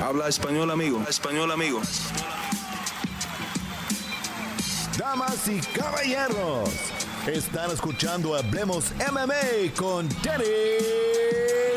Habla español, amigo. español, amigo. Damas y caballeros, están escuchando Hablemos MMA con Danny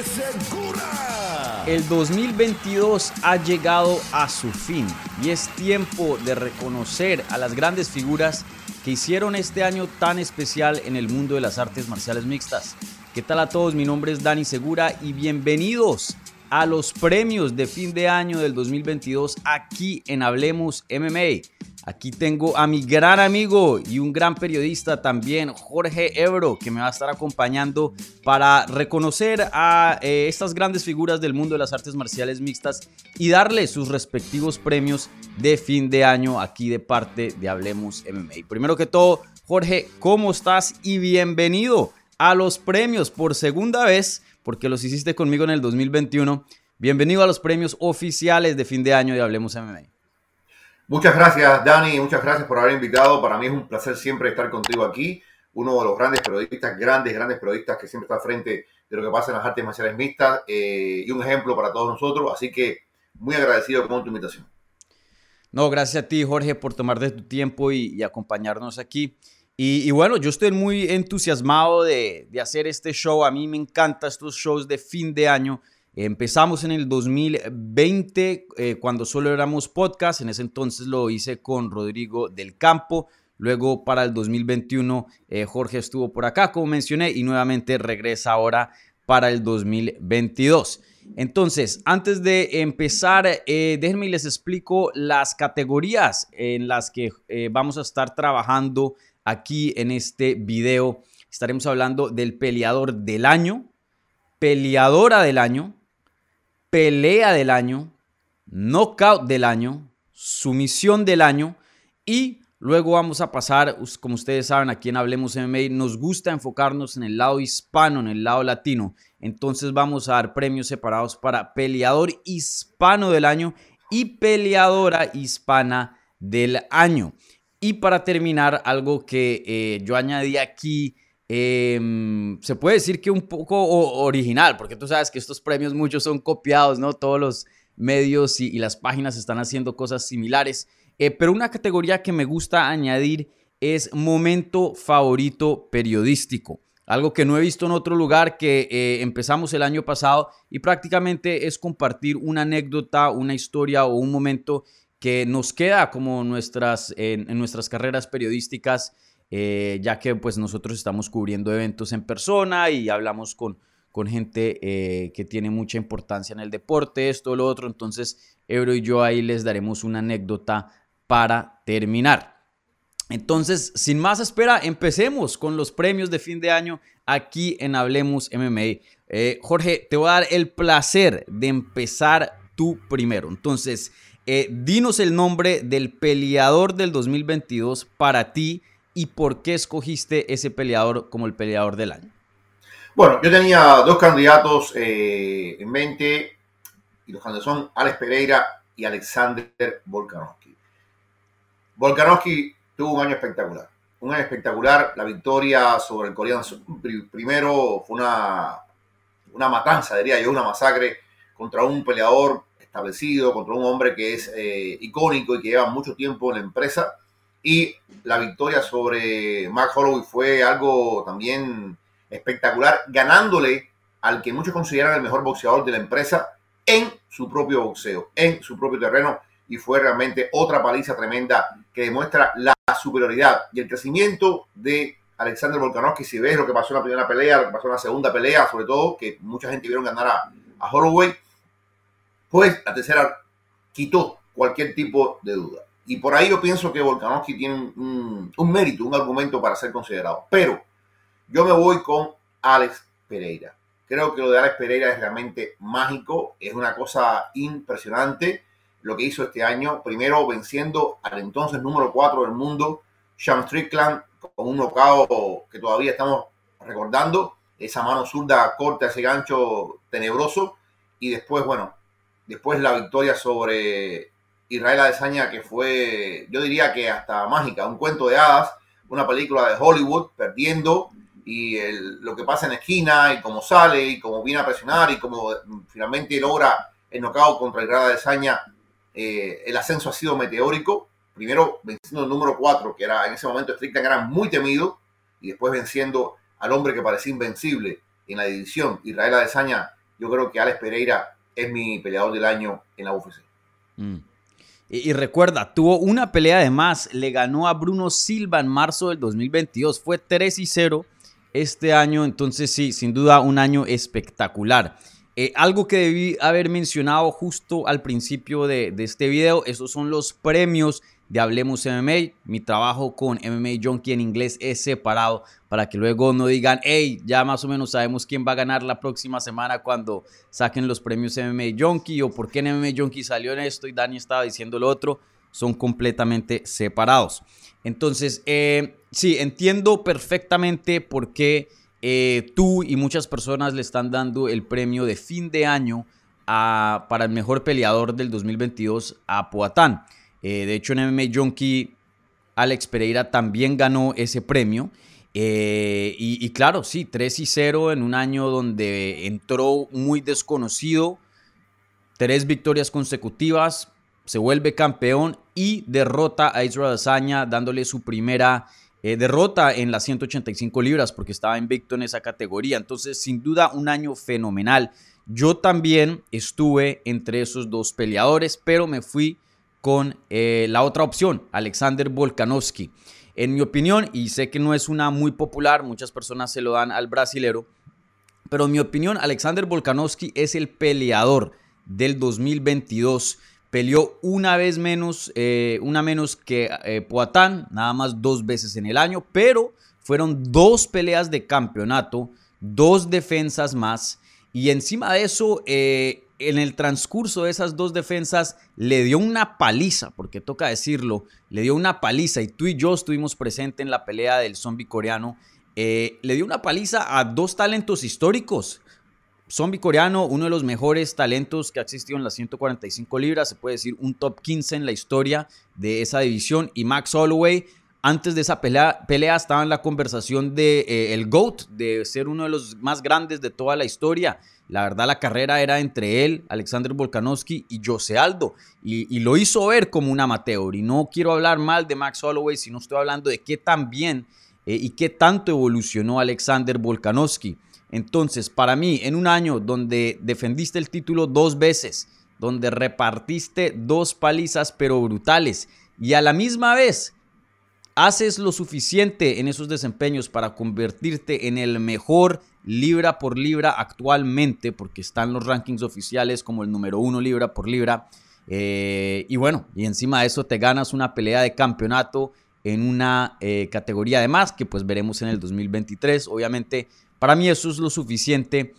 Segura. El 2022 ha llegado a su fin y es tiempo de reconocer a las grandes figuras que hicieron este año tan especial en el mundo de las artes marciales mixtas. ¿Qué tal a todos? Mi nombre es Dani Segura y bienvenidos a los premios de fin de año del 2022 aquí en Hablemos MMA. Aquí tengo a mi gran amigo y un gran periodista también, Jorge Ebro, que me va a estar acompañando para reconocer a eh, estas grandes figuras del mundo de las artes marciales mixtas y darle sus respectivos premios de fin de año aquí de parte de Hablemos MMA. Primero que todo, Jorge, ¿cómo estás? Y bienvenido a los premios por segunda vez porque los hiciste conmigo en el 2021. Bienvenido a los premios oficiales de fin de año de Hablemos MMA. Muchas gracias, Dani. Muchas gracias por haber invitado. Para mí es un placer siempre estar contigo aquí. Uno de los grandes periodistas, grandes, grandes periodistas que siempre está al frente de lo que pasa en las artes marciales mixtas eh, y un ejemplo para todos nosotros. Así que muy agradecido con tu invitación. No, gracias a ti, Jorge, por tomar de tu tiempo y acompañarnos aquí. Y, bueno, yo estoy muy entusiasmado de, hacer este show. A mí me encantan estos shows de fin de año. Empezamos en el 2020 eh, cuando solo éramos podcast. En ese entonces lo hice con Rodrigo del Campo. Luego para el 2021 eh, Jorge estuvo por acá, como mencioné, y nuevamente regresa ahora para el 2022. Entonces, antes de empezar, eh, déjenme les explico las categorías en las que vamos a estar trabajando aquí en este video. Estaremos hablando del peleador del año, peleadora del año, pelea del año, knockout del año, sumisión del año y luego vamos a pasar, como ustedes saben, aquí en Hablemos MMA nos gusta enfocarnos en el lado hispano, en el lado latino. Entonces vamos a dar premios separados para peleador hispano del año y peleadora hispana del año. Y para terminar, algo que eh, yo añadí aquí, em, se puede decir que un poco original, porque tú sabes que estos premios muchos son copiados, ¿no? Todos los medios y, las páginas están haciendo cosas similares. Eh, pero una categoría que me gusta añadir es momento favorito periodístico. Algo que no he visto en otro lugar que eh, empezamos el año pasado y prácticamente es compartir una anécdota, una historia o un momento que nos queda como nuestras, en, nuestras carreras periodísticas, eh, ya que pues nosotros estamos cubriendo eventos en persona y hablamos con, con gente eh, que tiene mucha importancia en el deporte, esto, lo otro. Entonces, Ebro y yo ahí les daremos una anécdota para terminar. Entonces, sin más espera, empecemos con los premios de fin de año aquí en Hablemos MMA. Eh, Jorge, te voy a dar el placer de empezar tú primero. Entonces, eh, dinos el nombre del peleador del 2022 para ti y por qué escogiste ese peleador como el peleador del año. Bueno, yo tenía dos candidatos eh, en mente y los candidatos son Alex Pereira y Alexander Volkanovski. Volkanovski tuvo un año espectacular. Un año espectacular. La victoria sobre el coreano primero fue una, una matanza, diría yo, una masacre contra un peleador establecido, contra un hombre que es eh, icónico y que lleva mucho tiempo en la empresa. Y la victoria sobre Mark Holloway fue algo también espectacular, ganándole al que muchos consideran el mejor boxeador de la empresa en su propio boxeo, en su propio terreno. Y fue realmente otra paliza tremenda que demuestra la superioridad y el crecimiento de Alexander Volkanovski. Si ves lo que pasó en la primera pelea, lo que pasó en la segunda pelea, sobre todo, que mucha gente vieron ganar a, a Holloway, pues la tercera quitó cualquier tipo de duda. Y por ahí yo pienso que Volkanovski tiene un, mérito, un argumento para ser considerado. Pero yo me voy con Alex Pereira. Creo que lo de Alex Pereira es realmente mágico, es una cosa impresionante lo que hizo este año. Primero venciendo al entonces número 4 del mundo, Sean Strickland, con un nocao que todavía estamos recordando, esa mano zurda corta, ese gancho tenebroso. Y después, bueno, Después la victoria sobre Israel Adesanya, que fue, yo diría que hasta mágica, un cuento de hadas, una película de Hollywood, perdiendo, y lo que pasa en esquina, y cómo sale, y cómo viene a presionar, y cómo finalmente logra el knockout contra el Grada eh, el ascenso ha sido meteórico. Primero venciendo el número 4, que era en ese momento Strickland era muy temido, y después venciendo al hombre que parecía invencible en la división, Israel Adesanya. Yo creo que Alex Pereira es mi peleador del año en la UFC. Mm. Y, recuerda, tuvo una pelea de más, le ganó a Bruno Silva en marzo del 2022, fue 3 y 0 este año, entonces sí, sin duda un año espectacular. Eh, algo que debí haber mencionado justo al principio de, de, este video, esos son los premios de Hablemos MMA. Mi trabajo con MMA Junkie en inglés es separado para que luego no digan, hey, ya más o menos sabemos quién va a ganar la próxima semana cuando saquen los premios MMA Junkie o por qué en MMA Junkie salió en esto y Dani estaba diciendo lo otro. Son completamente separados. Entonces, eh, sí, entiendo perfectamente por qué eh, tú y muchas personas le están dando el premio de fin de año a, para el mejor peleador del 2022 a Poatán. Eh, de hecho, en MMA Junkie, Alex Pereira también ganó ese premio. Eh, y, claro, sí, 3 y 0 en un año donde entró muy desconocido, tres victorias consecutivas, se vuelve campeón y derrota a Israel Azaña dándole su primera eh, derrota en las 185 libras porque estaba invicto en esa categoría. Entonces, sin duda, un año fenomenal. Yo también estuve entre esos dos peleadores, pero me fui con eh, la otra opción, Alexander Volkanovski. En mi opinión, y sé que no es una muy popular, muchas personas se lo dan al brasilero, pero en mi opinión, Alexander Volkanovski es el peleador del 2022. Peleó una vez menos, eh, una menos que eh, Poatán, nada más dos veces en el año, pero fueron dos peleas de campeonato, dos defensas más, y encima de eso, eh, en el transcurso de esas dos defensas le dio una paliza, porque toca decirlo, le dio una paliza y tú y yo estuvimos presentes en la pelea del zombie coreano, eh, le dio una paliza a dos talentos históricos. Zombie coreano, uno de los mejores talentos que ha existido en las 145 libras, se puede decir un top 15 en la historia de esa división, y Max Holloway, antes de esa pelea, pelea estaba en la conversación de eh, el GOAT, de ser uno de los más grandes de toda la historia. La verdad, la carrera era entre él, Alexander Volkanovski y Jose Aldo. Y, lo hizo ver como un amateur. Y no quiero hablar mal de Max Holloway, sino estoy hablando de qué tan bien eh, y qué tanto evolucionó Alexander Volkanovski. Entonces, para mí, en un año donde defendiste el título dos veces, donde repartiste dos palizas pero brutales, y a la misma vez haces lo suficiente en esos desempeños para convertirte en el mejor libra por libra actualmente, porque están los rankings oficiales como el número uno libra por libra. Eh, y bueno, y encima de eso te ganas una pelea de campeonato en una eh, categoría de más que pues veremos en el 2023. Obviamente, para mí eso es lo suficiente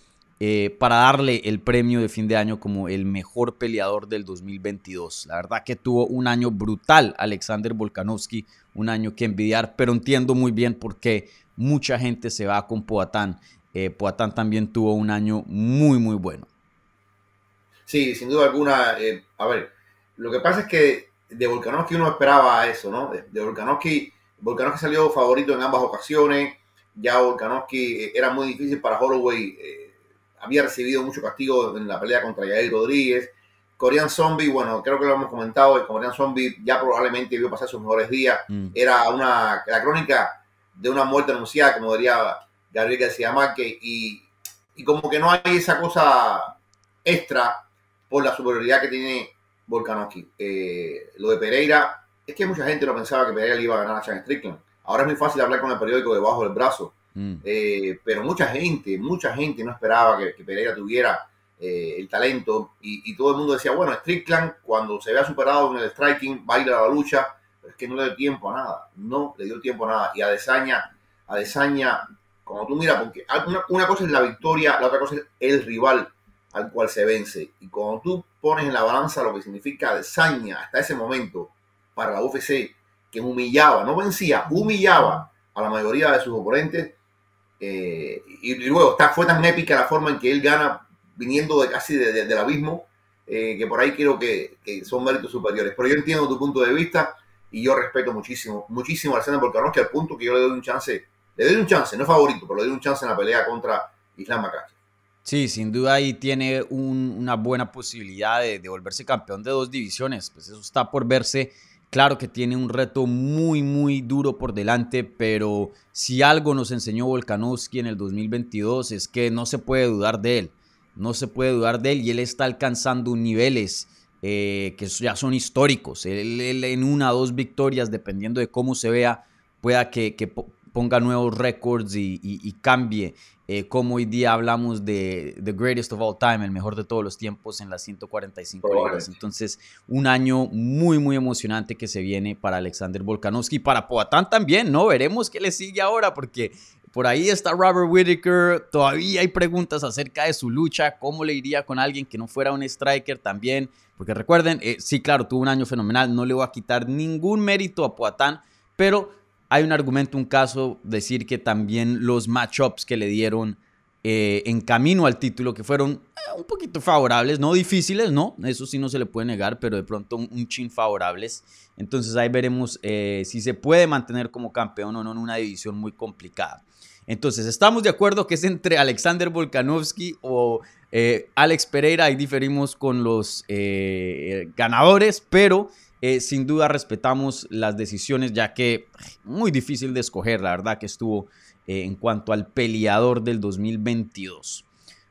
eh, para darle el premio de fin de año como el mejor peleador del 2022. La verdad que tuvo un año brutal Alexander Volkanovski, un año que envidiar, pero entiendo muy bien por qué mucha gente se va con Poatán. Eh, Poatán también tuvo un año muy, muy bueno. Sí, sin duda alguna. Eh, a ver, lo que pasa es que de Volkanovski uno esperaba eso, ¿no? De, Volkanovski, Volkanovski salió favorito en ambas ocasiones. Ya Volkanovski era muy difícil para Holloway. Había recibido mucho castigo en la pelea contra Yair Rodríguez. Korean Zombie, bueno, creo que lo hemos comentado, Korean Zombie ya probablemente vio pasar sus mejores días. Mm. Era una, la crónica de una muerte anunciada, como diría Gabriel García Márquez, y, y como que no hay esa cosa extra por la superioridad que tiene Volkanovski. Eh, lo de Pereira, es que mucha gente no pensaba que Pereira le iba a ganar a Chan Strickland. Ahora es muy fácil hablar con el periódico debajo del brazo, Mm. Eh, pero mucha gente, mucha gente no esperaba que, Pereira tuviera eh, el talento y, y, todo el mundo decía, bueno, Strickland cuando se vea superado en el striking va a la lucha, pero es que no le dio tiempo a nada, no le dio tiempo a nada. Y a Desaña, a Desaña, como tú miras, porque una, una, cosa es la victoria, la otra cosa es el rival al cual se vence. Y cuando tú pones en la balanza lo que significa Desaña hasta ese momento para la UFC, que humillaba, no vencía, humillaba a la mayoría de sus oponentes, eh, y, luego está, fue tan épica la forma en que él gana viniendo de casi de, de, del abismo, eh, que por ahí creo que, son méritos superiores. Pero yo entiendo tu punto de vista y yo respeto muchísimo, muchísimo a Alexander Volkanovski al punto que yo le doy un chance, le doy un chance, no es favorito, pero le doy un chance en la pelea contra Islam Makhachev. Sí, sin duda ahí tiene un- una buena posibilidad de volverse campeón de dos divisiones. Pues eso está por verse. Claro que tiene un reto muy, muy duro por delante, pero si algo nos enseñó Volkanovski en el 2022 es que no se puede dudar de él. No se puede dudar de él y él está alcanzando niveles eh, que ya son históricos. Él, en una o dos victorias, dependiendo de cómo se vea, pueda que, ponga nuevos récords y, y- y cambie. eh, como hoy día hablamos de The Greatest of All Time, el mejor de todos los tiempos en las 145 libras. Entonces, un año muy, muy emocionante que se viene para Alexander Volkanovski y para Poatán también, ¿no? Veremos qué le sigue ahora porque por ahí está Robert Whittaker, todavía hay preguntas acerca de su lucha, cómo le iría con alguien que no fuera un striker también, porque recuerden, eh, sí, claro, tuvo un año fenomenal, no le voy a quitar ningún mérito a Poatán, pero hay un argumento, un caso, decir que también los matchups que le dieron eh, en camino al título, que fueron eh, un poquito favorables, no difíciles, no, eso sí no se le puede negar, pero de pronto un, chin favorables. Entonces ahí veremos eh, si se puede mantener como campeón o no en una división muy complicada. Entonces, estamos de acuerdo que es entre Alexander Volkanovski o Alex Pereira. Ahí diferimos con los ganadores, pero eh, sin duda respetamos las decisiones, ya que muy difícil de escoger, la verdad que estuvo eh, en cuanto al peleador del 2022.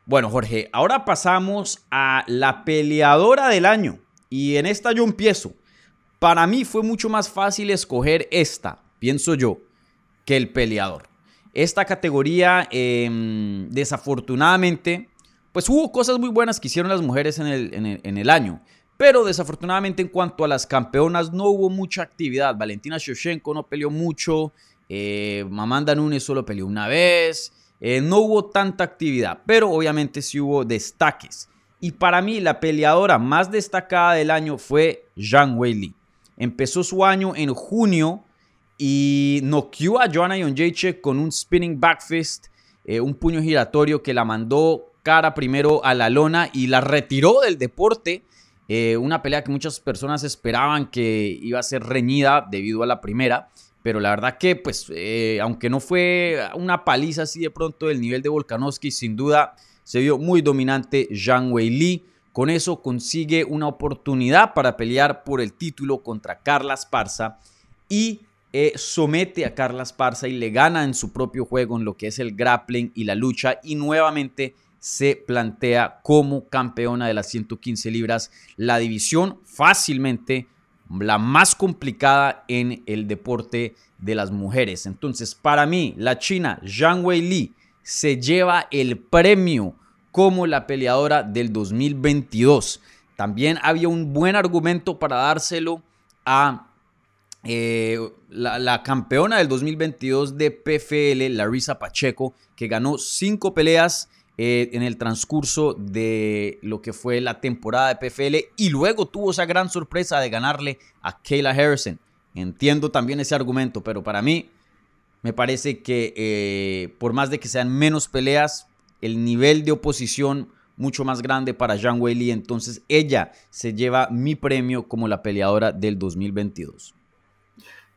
Bueno, Jorge, ahora pasamos a la peleadora del año. Y en esta yo empiezo. Para mí fue mucho más fácil escoger esta, pienso yo, que el peleador. Esta categoría, eh, desafortunadamente, pues hubo cosas muy buenas que hicieron las mujeres en el- en el año. Pero desafortunadamente en cuanto a las campeonas no hubo mucha actividad. Valentina Shevchenko no peleó mucho. eh, Mamanda Nunes solo peleó una vez. eh, no hubo tanta actividad. Pero obviamente sí hubo destaques. Y para mí la peleadora más destacada del año fue Zhang Weili. Empezó su año en junio y noqueó a Joanna Jędrzejczyk con un spinning back fist, eh, un puño giratorio que la mandó cara primero a la lona y la retiró del deporte. Eh, una pelea que muchas personas esperaban que iba a ser reñida debido a la primera. Pero la verdad que, pues, eh, aunque no fue una paliza así de pronto del nivel de Volkanovski, sin duda se vio muy dominante Zhang Weili. Con eso consigue una oportunidad para pelear por el título contra Carla Esparza y eh, somete a Carla Esparza y le gana en su propio juego en lo que es el grappling y la lucha y nuevamente se plantea como campeona de las 115 libras, la división fácilmente la más complicada en el deporte de las mujeres. Entonces, para mí, la china Zhang Weili se lleva el premio como la peleadora del 2022. También había un buen argumento para dárselo a eh, la, la campeona del 2022 de PFL, Larissa Pacheco, que ganó cinco peleas eh, en el transcurso de lo que fue la temporada de PFL y luego tuvo esa gran sorpresa de ganarle a Kayla Harrison. Entiendo también ese argumento, pero para mí me parece que eh, por más de que sean menos peleas, el nivel de oposición mucho más grande para Zhang Weili, entonces ella se lleva mi premio como la peleadora del 2022.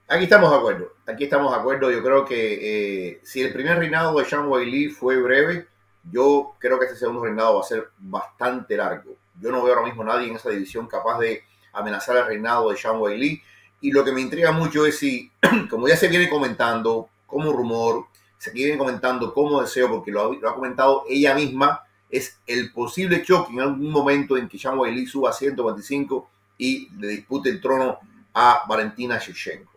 Aquí estamos de acuerdo, aquí estamos de acuerdo. Yo creo que eh, si el primer reinado de Sean Weili fue breve, yo creo que este segundo reinado va a ser bastante largo. Yo no veo ahora mismo nadie en esa división capaz de amenazar el reinado de Sean Weili. Y lo que me intriga mucho es si, como ya se viene comentando como rumor, se viene comentando como deseo, porque lo ha, comentado ella misma, es el posible choque en algún momento en que Sean Weili suba a 125 y le dispute el trono a Valentina Shevchenko.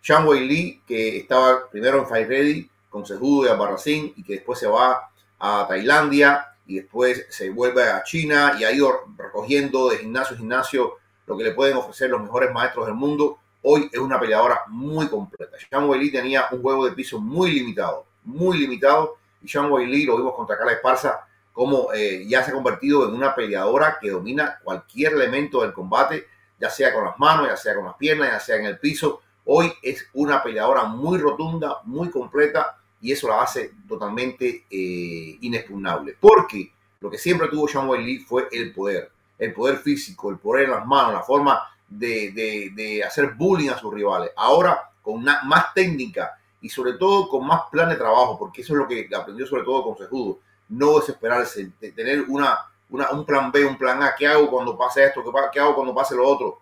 Sean Weili, que estaba primero en Fight Ready con Cejudo y Albarracín y que después se va a Tailandia y después se vuelve a China y ha ido recogiendo de gimnasio a gimnasio lo que le pueden ofrecer los mejores maestros del mundo. Hoy es una peleadora muy completa. Sean Weili tenía un juego de piso muy limitado, muy limitado. Y Sean Weili lo vimos contra Carla Esparza como eh, ya se ha convertido en una peleadora que domina cualquier elemento del combate, ya sea con las manos, ya sea con las piernas, ya sea en el piso. Hoy es una peleadora muy rotunda, muy completa y eso la hace totalmente eh, inexpugnable. Porque lo que siempre tuvo Sean Weili fue el poder, el poder físico, el poder en las manos, la forma de, de, de hacer bullying a sus rivales. Ahora con una, más técnica y sobre todo con más plan de trabajo, porque eso es lo que aprendió sobre todo con Cejudo. no desesperarse, de tener una, una, un plan B, un plan A, ¿qué hago cuando pase esto? ¿Qué, qué hago cuando pase lo otro?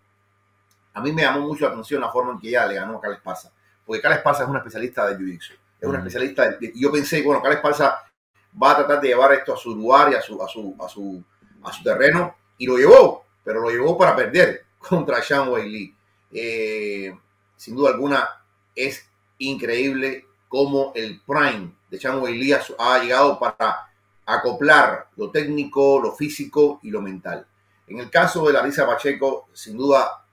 A mí me llamó mucho la atención la forma en que ella le ganó a Carla Esparza, porque Carla Esparza es una especialista de Jiu-Jitsu, es Ujú. especialista, y yo pensé, bueno, Carla Esparza va a tratar de llevar esto a su lugar y a su, a su, a su, a su terreno, y lo llevó, pero lo llevó para perder contra Sean Wei Lee. Eh, sin duda alguna, es increíble cómo el prime de Sean Wei Lee ha, llegado para acoplar lo técnico, lo físico y lo mental. En el caso de Larissa Pacheco, sin duda,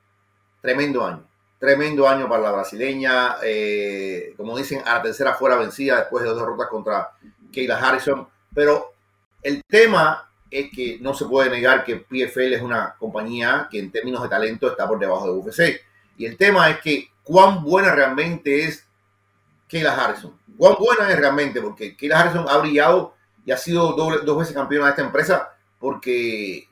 tremendo año. Tremendo año para la brasileña. eh, como dicen, a la tercera fuera vencida después de dos derrotas contra Kayla Harrison. Pero el tema es que no se puede negar que PFL es una compañía que en términos de talento está por debajo de UFC. Y el tema es que cuán buena realmente es Kayla Harrison. Cuán buena es realmente, porque Kayla Harrison ha brillado y ha sido dos veces campeona de esta empresa porque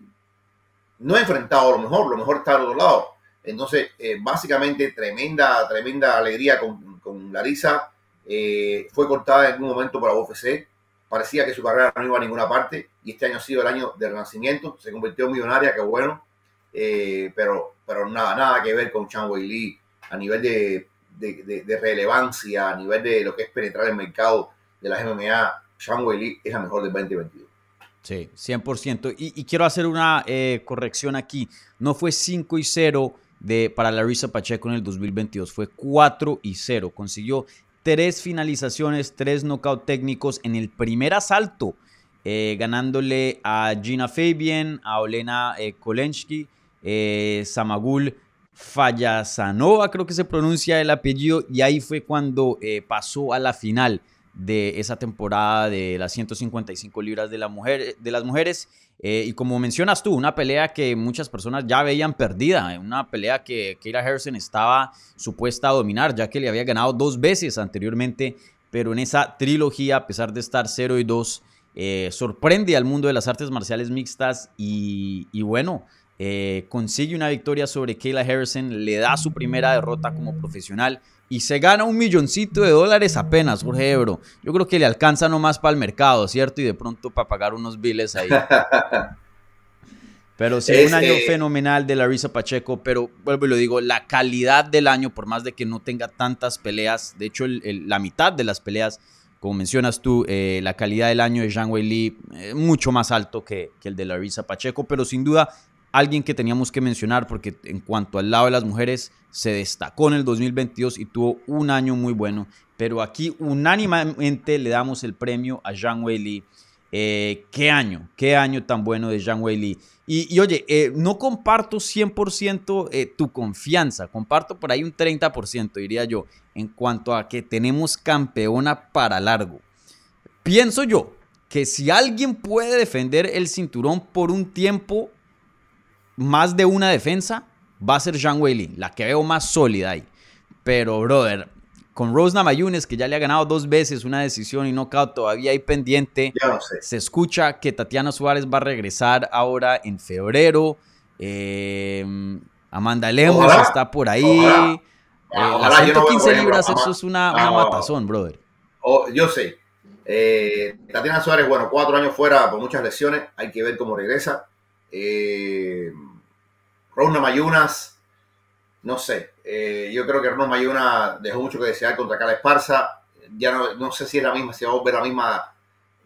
no ha enfrentado a lo mejor, lo mejor está al otro lado. Entonces, eh, básicamente, tremenda, tremenda alegría con, con Larisa. Eh, fue cortada en un momento para UFC. Parecía que su carrera no iba a ninguna parte y este año ha sido el año de renacimiento. Se convirtió en millonaria, qué bueno. Eh, pero, pero nada, nada que ver con Chan Wei Lee a nivel de, de, relevancia, a nivel de lo que es penetrar el mercado de las MMA. Chan Wei Lee es la mejor del 2022. Sí, 100%. Y, y quiero hacer una corrección aquí. No fue 5 y 0 de, para Larissa Pacheco en el 2022, fue 4 y 0. Consiguió tres finalizaciones, tres knockout técnicos en el primer asalto, eh, ganándole a Gina Fabian, a Olena eh, Kolensky, eh, Samagul Fayasanova, creo que se pronuncia el apellido, y ahí fue cuando eh, pasó a la final de esa temporada de las 155 libras de, la mujer, de las mujeres. Eh, y como mencionas tú, una pelea que muchas personas ya veían perdida, eh, una pelea que Kayla Harrison estaba supuesta a dominar, ya que le había ganado dos veces anteriormente, pero en esa trilogía, a pesar de estar 0 y 2, eh, sorprende al mundo de las artes marciales mixtas y, bueno, eh, consigue una victoria sobre Kayla Harrison, le da su primera derrota como profesional y se gana un milloncito de dólares apenas, Jorge Ebro. Yo creo que le alcanza nomás para el mercado, ¿cierto? Y de pronto para pagar unos biles ahí. Pero sí, un año eh, fenomenal de Larissa Pacheco, pero vuelvo y lo digo, la calidad del año, por más de que no tenga tantas peleas, de hecho el- el- la mitad de las peleas, como mencionas tú, eh, la calidad del año de Zhang Wei Li eh, mucho más alto que, que el de Larissa Pacheco, pero sin duda alguien que teníamos que mencionar porque en cuanto al lado de las mujeres se destacó en el 2022 y tuvo un año muy bueno, pero aquí unánimemente le damos el premio a Zhang Wei Li. Eh, qué año, qué año tan bueno de Zhang Wei Li. Y, y oye, eh, no comparto 100% eh, tu confianza, comparto por ahí un 30%, diría yo, en cuanto a que tenemos campeona para largo. Pienso yo que si alguien puede defender el cinturón por un tiempo, más de una defensa, va a ser Zhang Weili, la que veo más sólida ahí. Pero, brother, con Rose Namajunas, que ya le ha ganado dos veces una decisión y knockout todavía ahí pendiente, Ya no sé. se escucha que Tatiana Suárez va a regresar ahora en febrero. eh, Amanda Lemos Ojalá, está por ahí. ojalá. Eh, Ojalá, las no veo, 115 por ejemplo, libras, eso es una, matazón, brother. Oh, yo sé. Eh, Tatiana Suárez, bueno, cuatro años fuera por muchas lesiones. Hay que ver cómo regresa. Eh, Rona Mayunas, no sé. Eh, yo creo que Rona Mayuna dejó mucho que desear contra Cala Esparza. Ya no, no sé si es la misma, si va a volver la misma.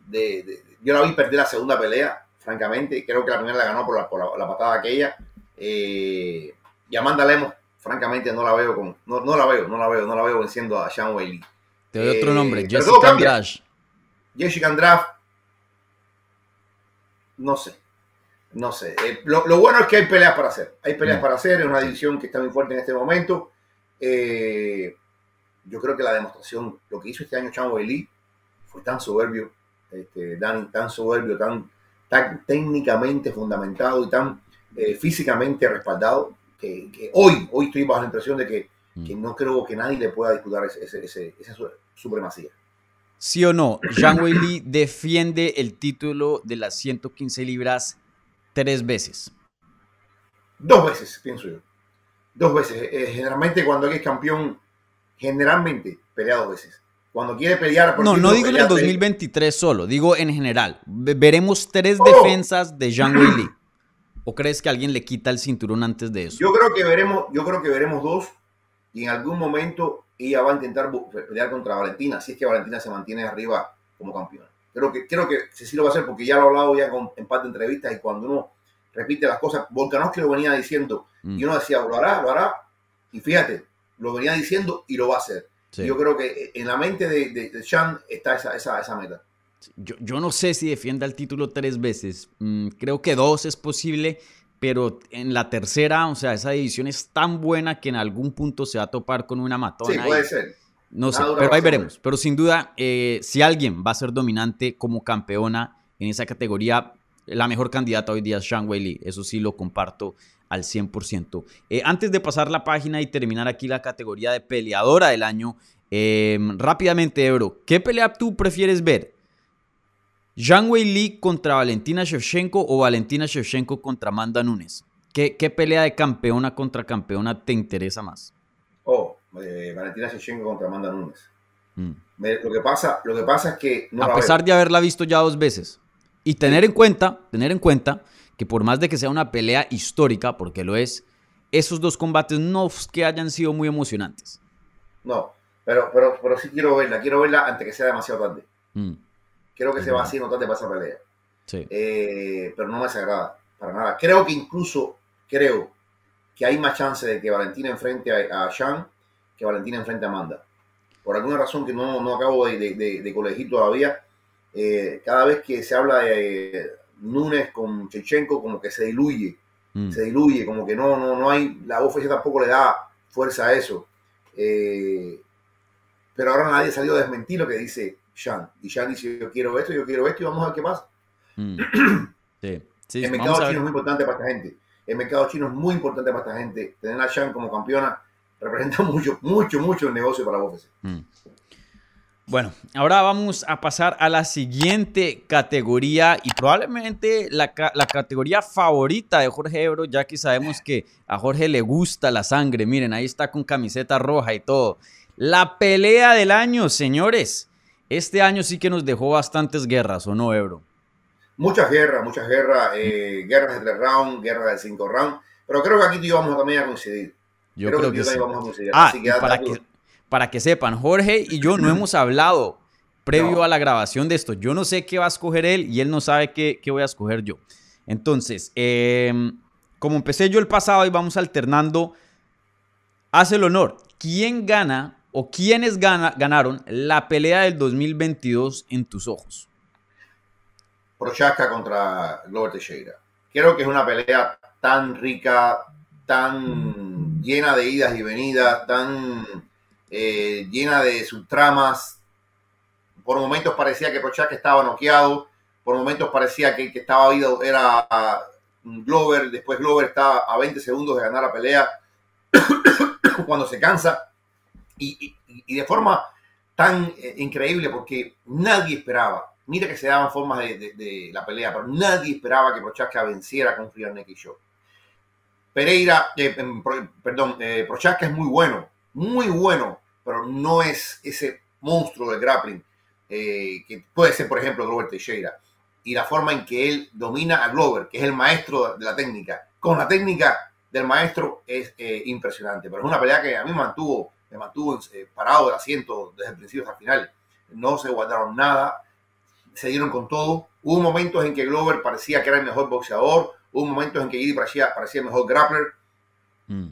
De, de- yo la vi perder la segunda pelea, francamente. Creo que la primera la ganó por la, por la, la patada aquella. Eh, y Amanda Lemos, francamente, no la veo con, no, no la veo, no la veo, no la veo venciendo a Sean Whaley. Te doy otro Eh, nombre, Jessica. Andrade. Jessica Andrade, no sé. No sé. Eh, lo, lo bueno es que hay peleas para hacer. Hay peleas Mm. para hacer. Es una división que está muy fuerte en este momento. Eh, yo creo que la demostración, lo que hizo este año Chan Lee fue tan soberbio, este, tan, tan soberbio, tan, tan técnicamente fundamentado y tan eh, físicamente respaldado, que, que hoy, hoy estoy bajo la impresión de que, Mm. que no creo que nadie le pueda disputar ese- ese- ese- esa su- supremacía. ¿Sí o no? Zhang Weili defiende el título de las 115 libras tres veces. Dos veces, pienso yo. Dos veces. Eh, generalmente cuando alguien es campeón, generalmente pelea dos veces. Cuando quiere pelear. por No, no digo en el pelea- 2023 solo, digo en general. Ve- Veremos tres Oh. defensas de Zhang Weili. ¿O crees que alguien le quita el cinturón antes de eso? Yo creo que veremos, yo creo que veremos dos y en algún momento ella va a intentar pelear contra Valentina, si es que Valentina se mantiene arriba como campeona. Creo que, creo que lo va a hacer porque ya lo he hablado ya con, en parte de entrevistas y cuando uno repite las cosas, Volkanovski lo venía diciendo Mm, y uno decía, lo hará, lo hará y fíjate, lo venía diciendo y lo va a hacer. sí. Yo creo que en la mente de, de, de Sean está esa, esa, esa meta. Yo, yo no sé si defienda el título tres veces. Mm, creo que dos es posible, pero en la tercera, o sea, esa división es tan buena que en algún punto se va a topar con una matona. Sí, y- puede ser. No sé, pero ahí veremos. Pero sin duda, eh, si alguien va a ser dominante como campeona en esa categoría, la mejor candidata hoy día es Zhang Weili. Eso sí lo comparto al 100%. Eh, antes de pasar la página y terminar aquí la categoría de peleadora del año, eh, rápidamente, Ebro, ¿qué pelea tú prefieres ver? ¿Zhang Weili contra Valentina Shevchenko o Valentina Shevchenko contra Amanda Nunes? ¿Qué, qué pelea de campeona contra campeona te interesa más? Oh, eh, Valentina Shevchenko contra Amanda Nunes. Mm. Me- Lo que pasa, lo que pasa es que no a pesar de haberla visto ya dos veces. Y tener en cuenta, tener en cuenta que por más de que sea una pelea histórica, porque lo es, esos dos combates no es que hayan sido muy emocionantes. No, pero, pero, pero sí quiero verla, quiero verla antes que sea demasiado tarde. Mm, Creo que se Ujú. va haciendo tarde para esa pelea. sí. Eh, pero no me desagrada, para nada. Creo que incluso, creo que hay más chance de que Valentina enfrente a, a Sean que Valentina enfrente a Amanda. Por alguna razón que no, no acabo de, de, de- colegir todavía, eh, cada vez que se habla de eh, Nunes con Chechenko, como que se diluye. Mm, se diluye, como que no, no, no hay, la UFC tampoco le da fuerza a eso. Eh, pero ahora nadie salió a desmentir lo que dice Sean. Y Sean dice, yo quiero esto, yo quiero esto y vamos a ver qué pasa. mm. Sí, sí, el mercado chino es muy importante para esta gente. El mercado chino es muy importante para esta gente. Tener a Sean como campeona representa mucho, mucho, mucho el negocio para UFC. Mm. Bueno, ahora vamos a pasar a la siguiente categoría y probablemente la, la categoría favorita de Jorge Ebro, ya que sabemos que a Jorge le gusta la sangre. Miren, ahí está con camiseta roja y todo. La pelea del año, señores. Este año sí que nos dejó bastantes guerras, ¿o no, Ebro? Muchas guerras, muchas guerras, eh, guerras de tres rounds, guerras de cinco rounds. Pero creo que aquí tú y yo vamos también a coincidir. Yo creo, creo que, que sí. vamos a coincidir. Ah, Así que para que, duro. para que sepan, Jorge y yo no hemos hablado previo No. a la grabación de esto. Yo no sé qué va a escoger él y él no sabe qué, qué voy a escoger yo. Entonces, eh, como empecé yo el pasado y vamos alternando, hace el honor. ¿Quién gana o quiénes gana- ganaron la pelea del 2022 en tus ojos? Prochaska contra Glover Teixeira. Creo que es una pelea tan rica, tan llena de idas y venidas, tan eh, llena de subtramas. Por momentos parecía que Prochaska estaba noqueado, por momentos parecía que el que estaba ido era mm, Glover, después Glover estaba a 20 segundos de ganar la pelea cuando se cansa y, y- y de forma tan eh, increíble porque nadie esperaba. Mira que se daban formas de, la pelea, pero nadie esperaba que Prochaska venciera con Free Naked Show. Pereira, eh, em, perdón, eh, Prochaska es muy bueno, muy bueno, pero no es ese monstruo de grappling eh, que puede ser, por ejemplo, Glover Teixeira. Y la forma en que él domina a Glover, que es el maestro de la técnica, con la técnica del maestro es eh, impresionante. Pero es una pelea que a mí mantuvo, me mantuvo parado del asiento desde el principio hasta el final. No se guardaron nada, se dieron con todo. Hubo momentos en que Glover parecía que era el mejor boxeador, hubo momentos en que Giddy parecía, parecía mejor grappler. Mm,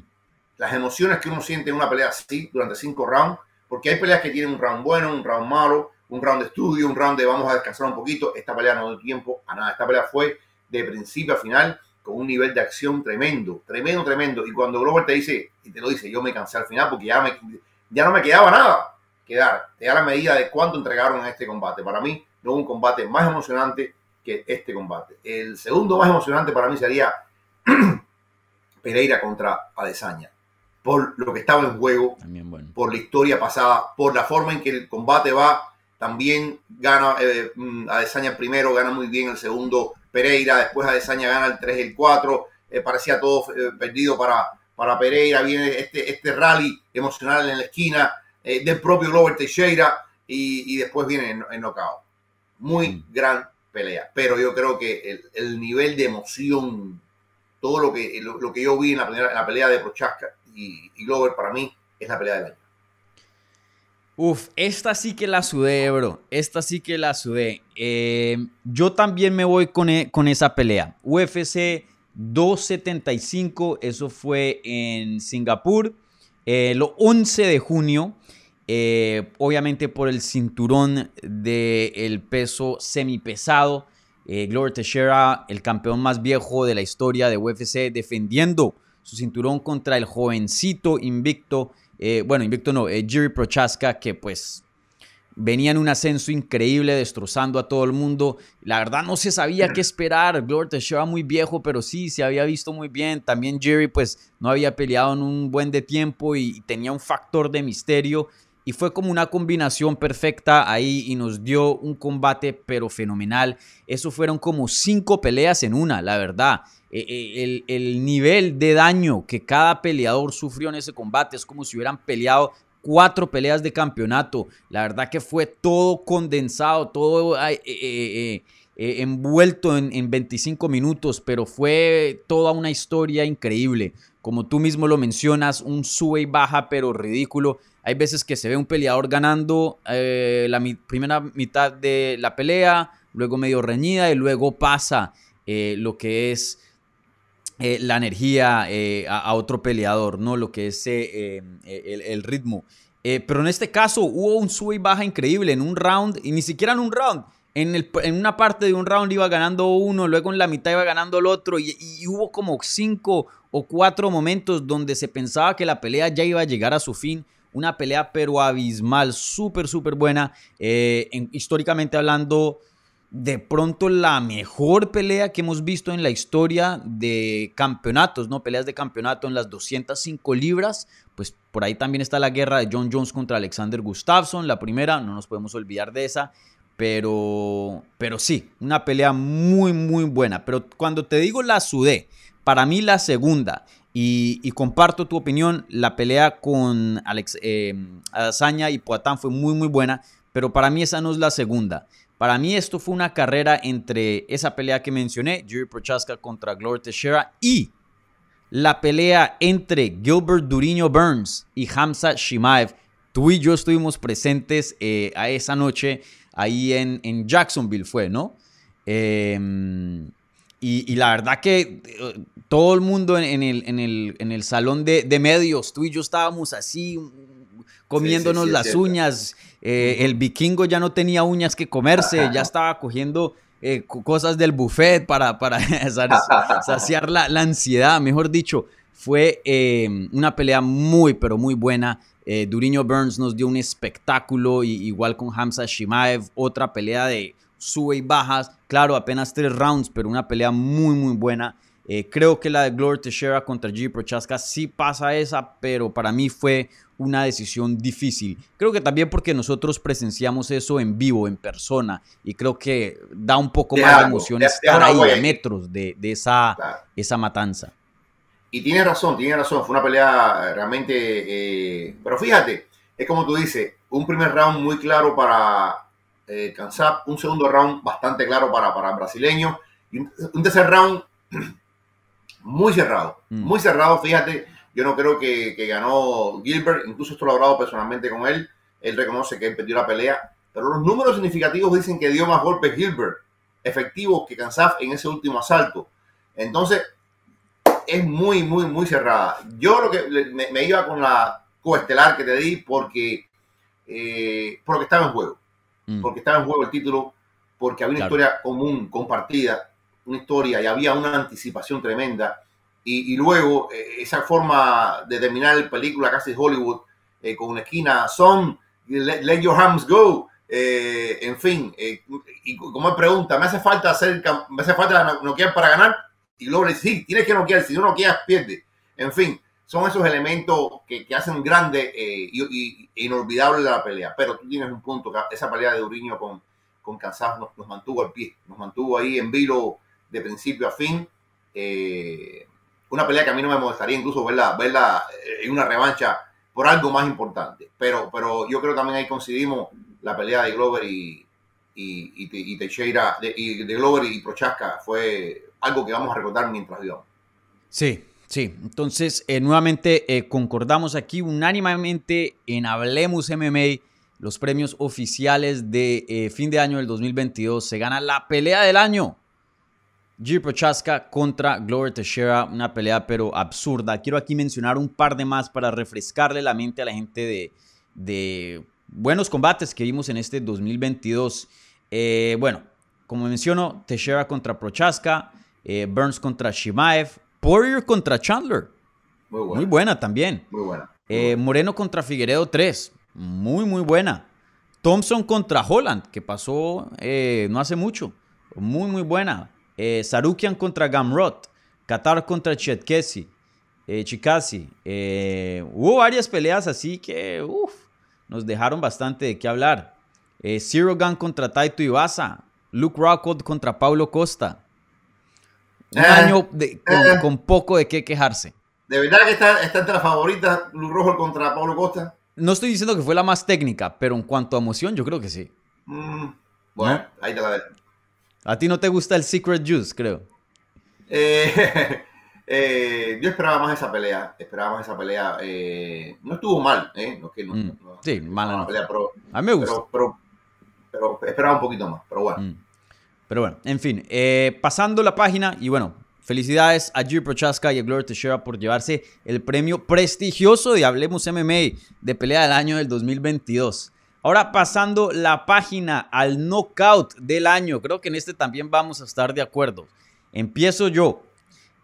Las emociones que uno siente en una pelea así durante cinco rounds, porque hay peleas que tienen un round bueno, un round malo, un round de estudio, un round de vamos a descansar un poquito. Esta pelea no dio tiempo a nada. Esta pelea fue de principio a final con un nivel de acción tremendo, tremendo, tremendo. Y cuando Glover te dice, y te lo dice, yo me cansé al final porque ya, me, ya no me quedaba nada que dar. Te da la medida de cuánto entregaron en este combate. Para mí, no hubo un combate más emocionante que este combate. El segundo más emocionante para mí sería Pereira contra Adesanya. Por lo que estaba en juego, también bueno. por la historia pasada, por la forma en que el combate va. También gana eh, mm, Adesanya primero, gana muy bien el segundo Pereira, después Adesanya gana el 3 y el 4. eh, parecía todo eh, perdido para, para Pereira. Viene este, este rally emocional en la esquina eh, del propio Glover Teixeira. y, y después viene el, el knockout. Muy Mm. gran pelea, pero yo creo que el, el nivel de emoción, todo lo que, lo, que yo vi en la, pelea de Prochaska y, y Glover para mí es la pelea del año. Uf, esta sí que la sudé, bro. Esta sí que la sudé. Eh, yo también me voy con, e- con esa pelea. UFC 275, eso fue en Singapur, eh, lo 11 de junio. Eh, obviamente por el cinturón del peso semipesado. Eh, Glover Teixeira, el campeón más viejo de la historia de UFC, defendiendo su cinturón contra el jovencito invicto eh, bueno, invicto no, eh, Jiri Prochaska, que pues venía en un ascenso increíble, destrozando a todo el mundo. La verdad no se sabía qué esperar. Glover Teixeira muy viejo, pero sí, se había visto muy bien. También Jerry pues no había peleado en un buen de tiempo y tenía un factor de misterio. Y fue como una combinación perfecta ahí y nos dio un combate pero fenomenal. Eso fueron como cinco peleas en una, la verdad. Eh, eh, El, el nivel de daño que cada peleador sufrió en ese combate es como si hubieran peleado cuatro peleas de campeonato. La verdad que fue todo condensado, todo eh, envuelto en, en 25 minutos, pero fue toda una historia increíble. Como tú mismo lo mencionas, un sube y baja, pero ridículo. Hay veces que se ve un peleador ganando eh, la primera mitad de la pelea, luego medio reñida y luego pasa eh, lo que es eh, la energía a, otro peleador, ¿no? Lo que es eh, eh, el, el ritmo. Pero en este caso hubo un sube y baja increíble en un round, y ni siquiera en un round. En, el- en una parte de un round iba ganando uno, luego en la mitad iba ganando el otro, y, hubo como cinco o cuatro momentos donde se pensaba que la pelea ya iba a llegar a su fin. Una pelea pero abismal, súper, súper buena. Eh, en- históricamente hablando, de pronto la mejor pelea que hemos visto en la historia de campeonatos, ¿no? Peleas de campeonato en las 205 libras. Pues por ahí también está la guerra de John Jones contra Alexander Gustafsson, la primera, no nos podemos olvidar de esa. Pero, pero sí, una pelea muy, muy buena. Pero cuando te digo la sudé, para mí la segunda, y, comparto tu opinión, la pelea con Alex, eh, Adesanya y Poatán fue muy, muy buena. Pero para mí esa no es la segunda. Para mí esto fue una carrera entre esa pelea que mencioné, Jiri Prochaska contra Glover Teixeira, y la pelea entre Gilbert Duriño Burns y Hamza Shimaev. Tú y yo estuvimos presentes eh, a esa noche ahí en, en Jacksonville, fue, ¿no? Eh, y, y la verdad que eh, todo el mundo en, en el, en, el, en el salón de, de medios, tú y yo estábamos así comiéndonos sí, es las uñas. Eh, El vikingo ya no tenía uñas que comerse, ya estaba cogiendo eh, co- cosas del buffet para, para sa- saciar la, la ansiedad, mejor dicho. Fue eh, una pelea muy, pero muy buena. Eh, Duriño Burns nos dio un espectáculo, y, igual con Hamza Shimaev, otra pelea de sube y bajas. Claro, apenas tres rounds, pero una pelea muy, muy buena. Eh, creo que la de Glover Teixeira contra G. Prochaska sí pasa esa, pero para mí fue una decisión difícil. Creo que también porque nosotros presenciamos eso en vivo, en persona, y creo que da un poco más de emoción estar ahí a metros de, de esa, Claro. esa matanza. Y tienes razón, tienes razón. Fue una pelea realmente. eh, pero fíjate, es como tú dices: un primer round muy claro para eh, Kansap, un segundo round bastante claro para, para brasileño, y un, un tercer round muy cerrado. Mm. Muy cerrado, fíjate. Yo no creo que, que ganó Gilbert, incluso esto lo he hablado personalmente con él. Él reconoce que él perdió la pelea, pero los números significativos dicen que dio más golpes Gilbert efectivos que Kansaf en ese último asalto. Entonces, es muy, muy, muy cerrada. Yo lo que me, me iba con la coestelar que te di porque, eh, porque estaba en juego. Mm. Porque estaba en juego el título, porque había una Claro. historia común, compartida, una historia y había una anticipación tremenda. Y, y luego eh, esa forma de terminar la película casi Hollywood eh, con una esquina, son, let, let your hands go. eh, en fin, eh, y como él pregunta, ¿me hace falta hacer, me hace falta no- noquear para ganar? Y dice, sí, tienes que noquear, si no noqueas, pierde. En fin, son esos elementos que, que hacen grande eh, y, inolvidable la pelea. Pero tú tienes un punto, esa pelea de Uriño con, con Kansas nos, nos mantuvo al pie, nos mantuvo ahí en vilo de principio a fin. Eh, una pelea que a mí no me molestaría incluso verla, verla eh, en una revancha por algo más importante. Pero, pero yo creo que también ahí coincidimos la pelea de Glover y, y Teixeira, de, y de Glover y Prochaska fue algo que vamos a recordar mientras vivamos. Sí, sí. Entonces, eh, nuevamente eh, concordamos aquí unánimemente en Hablemos MMA, los premios oficiales de eh, fin de año del 2022. Se gana la pelea del año. G. Prochaska contra Glover Teixeira, una pelea pero absurda. Quiero aquí mencionar un par de más para refrescarle la mente a la gente de, de buenos combates que vimos en este 2022. Eh, bueno, como menciono, Teixeira contra Prochaska, eh, Burns contra Shimaev, Poirier contra Chandler. Muy buena. Muy buena también. Muy buena. Muy Eh. Moreno contra Figueredo 3. Muy, muy buena. Thompson contra Holland, que pasó eh, no hace mucho. Muy, muy buena. Sarukian contra Gamrot. Qatar contra Chetkesi. Chikasi. Hubo varias peleas así que uf, nos dejaron bastante de qué hablar. Zero Gun contra Taito Iwasa. Luke Rockhold contra Paulo Costa. Un Eh, año de- con, eh. con poco de qué quejarse. ¿De verdad que está, está entre las favoritas Blue Rojo contra Pablo Costa? No estoy diciendo que fue la más técnica, pero en cuanto a emoción, yo creo que sí. Mm, bueno, ahí te la dejo. A ti no te gusta el Secret Juice, creo. Eh, eh, yo esperaba más esa pelea. Esperaba más esa pelea. eh, no estuvo mal, ¿eh? No, es que no, Mm, no- sí, mala no. pelea, pero, A mí me gusta. pero, pero, pero esperaba un poquito más. Pero bueno. Mm. Pero bueno, en fin, eh, pasando la página y bueno, felicidades a Jiri Prochaska y a Gloria Teixeira por llevarse el premio prestigioso de Hablemos MMA de pelea del año del 2022. Ahora pasando la página al knockout del año, creo que en este también vamos a estar de acuerdo. Empiezo yo.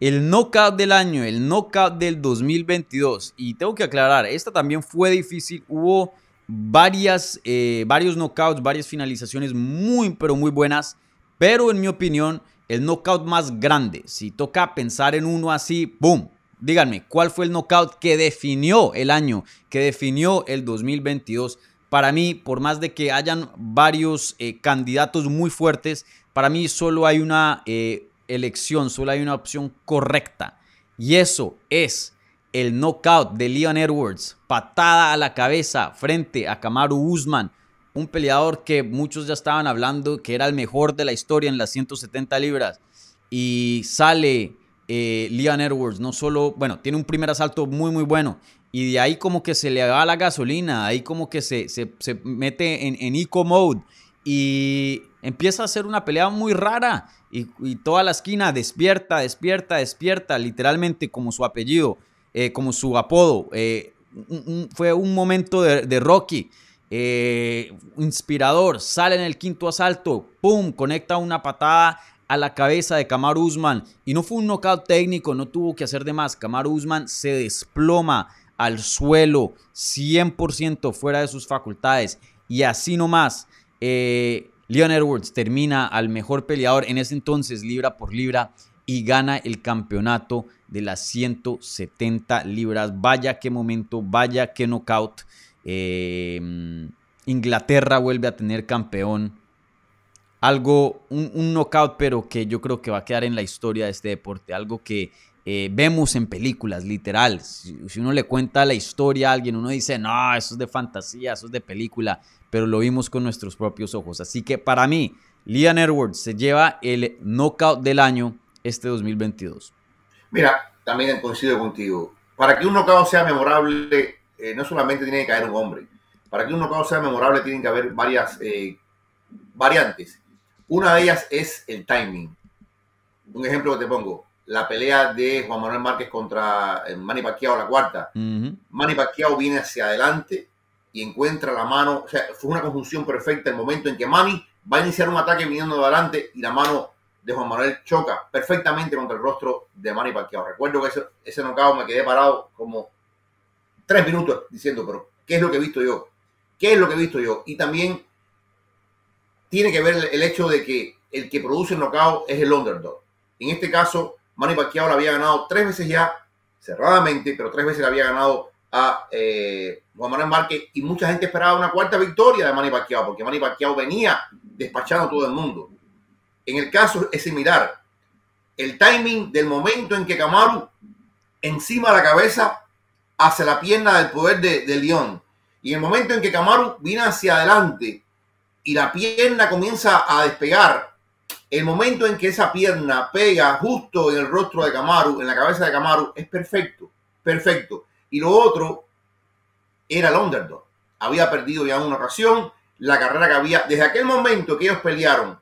El knockout del año, el knockout del 2022. Y tengo que aclarar, esta también fue difícil. Hubo varias, eh, varios knockouts, varias finalizaciones muy, pero muy buenas. Pero en mi opinión, el knockout más grande, si toca pensar en uno así, ¡boom! Díganme, ¿cuál fue el knockout que definió el año, que definió el 2022? Para mí, por más de que hayan varios eh, candidatos muy fuertes, para mí solo hay una eh, elección, solo hay una opción correcta. Y eso es el knockout de Leon Edwards, patada a la cabeza frente a Kamaru Usman, un peleador que muchos ya estaban hablando que era el mejor de la historia en las 170 libras. Y sale eh, Leon Edwards, no solo, bueno, tiene un primer asalto muy, muy bueno. Y de ahí como que se le va la gasolina, ahí como que se, se, se mete en, en eco mode y empieza a hacer una pelea muy rara. Y, y toda la esquina despierta, despierta, despierta, literalmente como su apellido, eh, como su apodo. eh, fue un momento de, de Rocky. Eh, inspirador, sale en el quinto asalto, ¡pum! Conecta una patada a la cabeza de Kamaru Usman. Y no fue un knockout técnico, no tuvo que hacer de más. Kamaru Usman se desploma al suelo, 100% fuera de sus facultades. Y así nomás, eh, Leon Edwards termina al mejor peleador en ese entonces, libra por libra, y gana el campeonato de las 170 libras. Vaya qué momento, vaya qué knockout. Eh, Inglaterra vuelve a tener campeón. Algo, un, knockout, pero que yo creo que va a quedar en la historia de este deporte. Algo que eh, vemos en películas, literal. Si, si uno le cuenta la historia a alguien, uno dice, no, eso es de fantasía, eso es de película, pero lo vimos con nuestros propios ojos. Así que para mí, Leon Edwards se lleva el knockout del año este 2022. Mira, también coincido contigo. Para que un knockout sea memorable, eh, no solamente tiene que caer un hombre. Para que un knockout sea memorable, tienen que haber varias eh, variantes. Una de ellas es el timing. Un ejemplo que te pongo: la pelea de Juan Manuel Márquez contra eh, Manny Pacquiao, la cuarta. Ujú. Manny Pacquiao viene hacia adelante y encuentra la mano. O sea, fue una conjunción perfecta el momento en que Manny va a iniciar un ataque viniendo de adelante y la mano de Juan Manuel choca perfectamente contra el rostro de Manny Pacquiao. Recuerdo que ese, ese knockout me quedé parado como tres minutos diciendo, pero ¿qué es lo que he visto yo? ¿Qué es lo que he visto yo? Y también tiene que ver el, hecho de que el que produce el knockout es el underdog. En este caso, Manny Pacquiao le había ganado tres veces ya, cerradamente, pero tres veces le había ganado a eh, Juan Manuel Márquez y mucha gente esperaba una cuarta victoria de Manny Pacquiao, porque Manny Pacquiao venía despachando a todo el mundo. En el caso es similar. El timing del momento en que Kamaru encima de la cabeza hacia la pierna del poder de, de León. Y el momento en que Kamaru viene hacia adelante y la pierna comienza a despegar, el momento en que esa pierna pega justo en el rostro de Camaru, en la cabeza de Camaru, es perfecto, perfecto. Y lo otro era el underdog. Había perdido ya una ocasión, la carrera que había, desde aquel momento que ellos pelearon,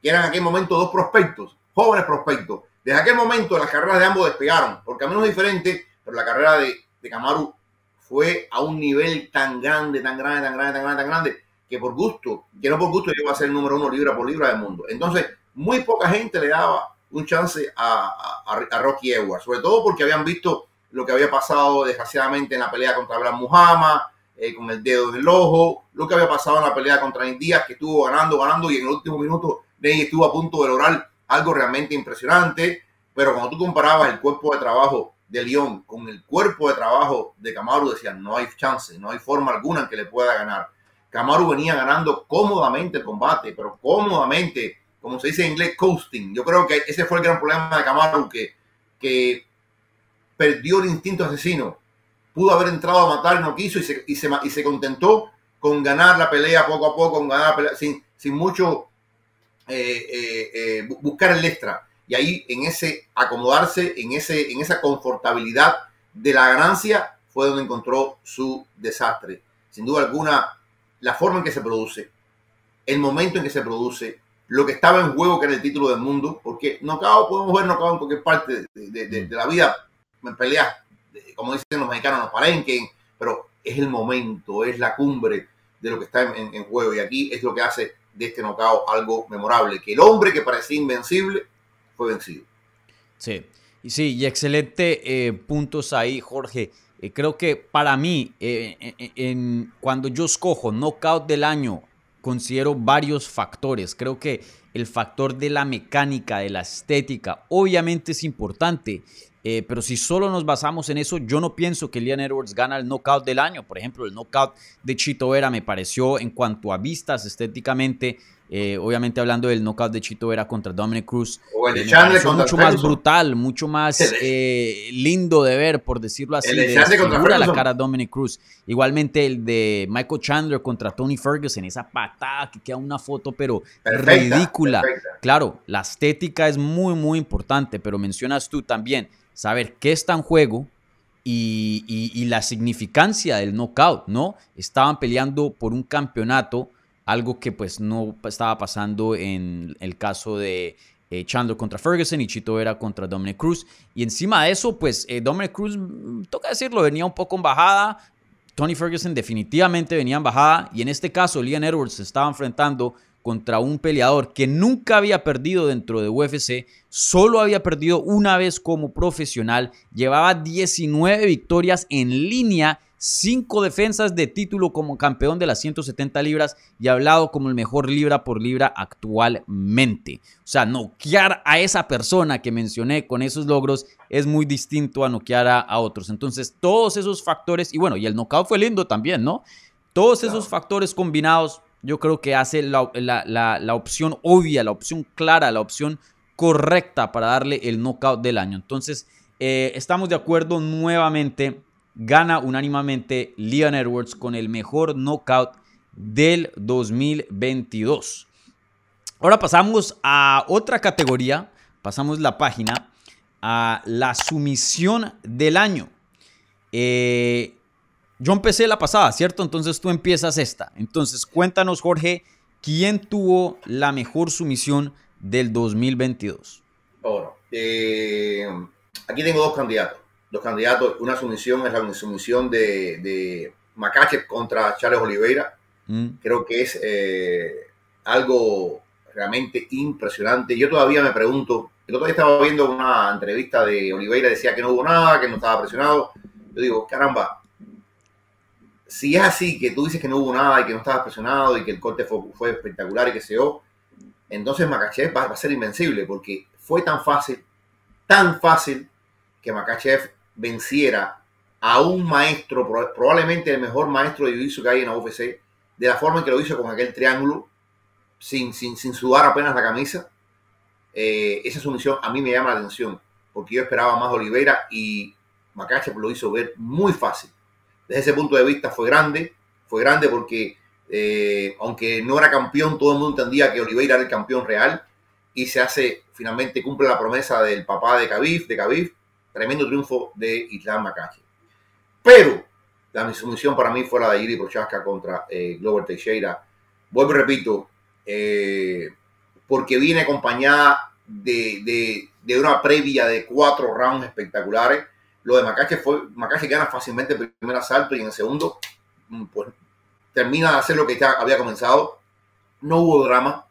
que eran en aquel momento dos prospectos, jóvenes prospectos, desde aquel momento las carreras de ambos despegaron, por caminos diferentes, pero la carrera de, de Camaru fue a un nivel tan grande, tan grande, tan grande, tan grande, tan grande, que por gusto, que no por gusto llegó a ser el número uno libra por libra del mundo. Entonces, muy poca gente le daba un chance a, Rocky Edwards, sobre todo porque habían visto lo que había pasado desgraciadamente en la pelea contra Blas Muhammad, eh, con el dedo en el ojo, lo que había pasado en la pelea contra Díaz, que estuvo ganando, ganando, y en el último minuto Ney estuvo a punto de lograr algo realmente impresionante, pero cuando tú comparabas el cuerpo de trabajo de León con el cuerpo de trabajo de Camaro, decían, no hay chance, no hay forma alguna que le pueda ganar. Camaro venía ganando cómodamente el combate, pero cómodamente, como se dice en inglés, coasting. Yo creo que ese fue el gran problema de Camaro, que, que perdió el instinto asesino. Pudo haber entrado a matar no quiso y se, y se, y se contentó con ganar la pelea poco a poco, con ganar la pelea, sin, sin mucho eh, eh, eh, buscar el extra. Y ahí en ese acomodarse, en, ese, en esa confortabilidad de la ganancia, fue donde encontró su desastre. Sin duda alguna, la forma en que se produce, el momento en que se produce, lo que estaba en juego, que era el título del mundo, porque knockout podemos ver knockout en cualquier parte de, de, de, de la vida, en peleas, como dicen los mexicanos, los palenquen, pero es el momento, es la cumbre de lo que está en, en, en, juego. Y aquí es lo que hace de este knockout algo memorable, que el hombre que parecía invencible vencido. Sí, y sí, y excelente eh, puntos ahí, Jorge. Eh, creo que para mí, eh, en, cuando yo escojo knockout del año, considero varios factores. Creo que el factor de la mecánica, de la estética, obviamente es importante. Pero si solo nos basamos en eso, yo no pienso que Leon Edwards gana el knockout del año. Por ejemplo, el knockout de Chito Vera me pareció en cuanto a vistas estéticamente, eh, obviamente hablando del knockout de Chito Vera contra Dominic Cruz, o el de eh, Chandler contra mucho más brutal, mucho más eh, lindo de ver, por decirlo así. El de de Chandler contra desfigura la cara Dominic Cruz. Igualmente el de Michael Chandler contra Tony Ferguson, esa patada que queda una foto, pero Perfecta, ridícula. perfecta. Claro, la estética es muy, muy importante, pero mencionas tú también saber qué está en juego y, y- y la significancia del knockout, ¿no? Estaban peleando por un campeonato, algo que pues no estaba pasando en el caso de eh, Chandler contra Ferguson y Chito Vera contra Dominic Cruz. Y encima de eso, pues eh, Dominic Cruz, mm, toca decirlo, venía un poco en bajada. Tony Ferguson definitivamente venía en bajada. Y en este caso, Leon Edwards se estaba enfrentando contra un peleador que nunca había perdido dentro de UFC, solo había perdido una vez como profesional, llevaba 19 victorias en línea, 5 defensas de título como campeón de las 170 libras y hablado como el mejor libra por libra actualmente. O sea, noquear a esa persona que mencioné con esos logros es muy distinto a noquear a, a otros. Entonces, todos esos factores, y bueno, y el knockout fue lindo también, ¿no? Todos Claro. esos factores combinados yo creo que hace la, la- la- la opción obvia, la opción clara, la opción correcta para darle el knockout del año. Entonces, eh, estamos de acuerdo nuevamente. Gana unánimemente Leon Edwards con el mejor knockout del 2022. Ahora pasamos a otra categoría. Pasamos la página a la sumisión del año. Eh, yo empecé la pasada, ¿cierto? Entonces tú empiezas esta. Entonces cuéntanos, Jorge, ¿quién tuvo la mejor sumisión del 2022? Bueno, eh, aquí tengo dos candidatos. Dos candidatos. Una sumisión es la sumisión de, de Macache contra Charles Oliveira. ¿Mm? Creo que es eh, algo realmente impresionante. Yo todavía me pregunto, el otro día estaba viendo una entrevista de Oliveira, decía que no hubo nada, que no estaba presionado. Yo digo, caramba, si es así, que tú dices que no hubo nada y que no estabas presionado y que el corte fue, fue espectacular y que se yo, entonces Makachev va, va a ser invencible porque fue tan fácil, tan fácil que Makachev venciera a un maestro, pro- probablemente el mejor maestro de jiu que hay en la UFC, de la forma en que lo hizo con aquel triángulo, sin, sin, sin sudar apenas la camisa. Eh, esa sumisión a mí me llama la atención, porque yo esperaba más Oliveira y Makachev lo hizo ver muy fácil. Desde ese punto de vista fue grande, fue grande porque Eh, aunque no era campeón, todo el mundo entendía que Oliveira era el campeón real y se hace, finalmente cumple la promesa del papá de Khabib, de Khabib, tremendo triunfo de Islam Makache. Pero la sumisión para mí fue la de Iri Prochaska contra eh, Glover Teixeira. Vuelvo y repito, eh, porque viene acompañada de, de, una previa de cuatro rounds espectaculares. Lo de Makache fue, Makache gana fácilmente el primer asalto y en el segundo, mm, pues termina de hacer lo que ya había comenzado. No hubo drama.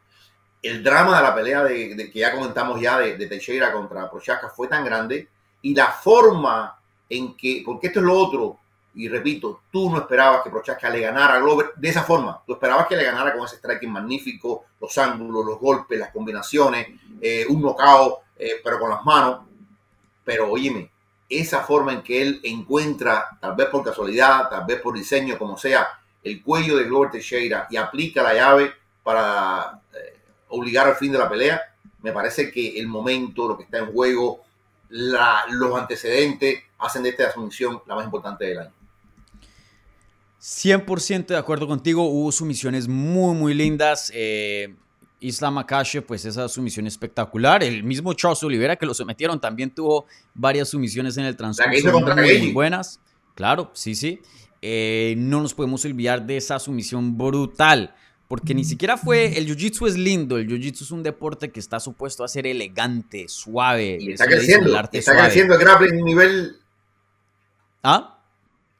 El drama de la pelea de, que ya comentamos ya de, Teixeira contra Prochaska fue tan grande y la forma en que, porque esto es lo otro, y repito, tú no esperabas que Prochaska le ganara a Glover de esa forma. Tú esperabas que le ganara con ese striking magnífico, los ángulos, los golpes, las combinaciones, eh, un knockout, eh, pero con las manos. Pero óyeme, esa forma en que él encuentra, tal vez por casualidad, tal vez por diseño, como sea, el cuello de Glover Teixeira y aplica la llave para eh, obligar al fin de la pelea, me parece que el momento, lo que está en juego, los antecedentes hacen de esta sumisión la más importante del año. 100% de acuerdo contigo, hubo sumisiones muy, muy lindas. Eh, Islam Akashi, pues esa sumisión espectacular. El mismo Charles Oliveira que lo sometieron también tuvo varias sumisiones en el transcurso muy, buenas. Claro, sí, sí. Eh, no nos podemos olvidar de esa sumisión brutal. Porque ni siquiera fue. El jiu-jitsu es lindo. El jiu-jitsu es un deporte que está supuesto a ser elegante, suave. Y está creciendo. está creciendo el grappling nivel. ¿Ah?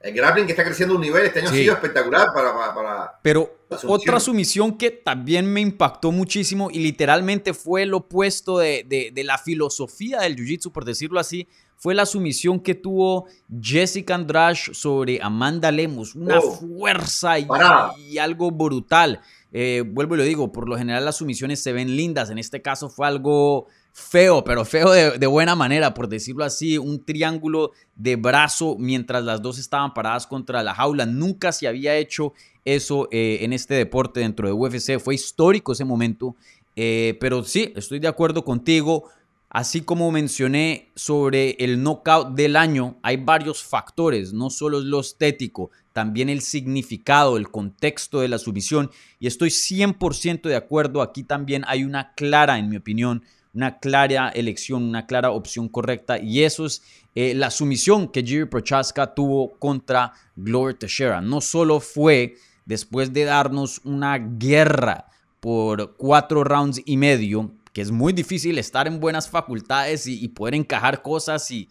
El grappling que está creciendo un nivel, este año ha sido espectacular para... Pero otra sumisión que también me impactó muchísimo y literalmente fue el opuesto de, la filosofía del Jiu-Jitsu, por decirlo así, fue la sumisión que tuvo Jessica Andrade sobre Amanda Lemus. Una oh. fuerza y, algo brutal. Eh, vuelvo y lo digo, por lo general las sumisiones se ven lindas. En este caso fue algo feo, pero feo de, buena manera, por decirlo así, un triángulo de brazo mientras las dos estaban paradas contra la jaula. Nunca se había hecho eso eh, en este deporte dentro de UFC, fue histórico ese momento, eh, pero sí, estoy de acuerdo contigo. Así como mencioné sobre el knockout del año, hay varios factores, no solo lo estético, también el significado, el contexto de la sumisión. Y estoy 100% de acuerdo, aquí también hay una clara, en mi opinión, una clara elección, una clara opción correcta. Y eso es eh, la sumisión que Jiri Prochaska tuvo contra Glover Teixeira. No solo fue después de darnos una guerra por cuatro rounds y medio, que es muy difícil estar en buenas facultades y, poder encajar cosas y,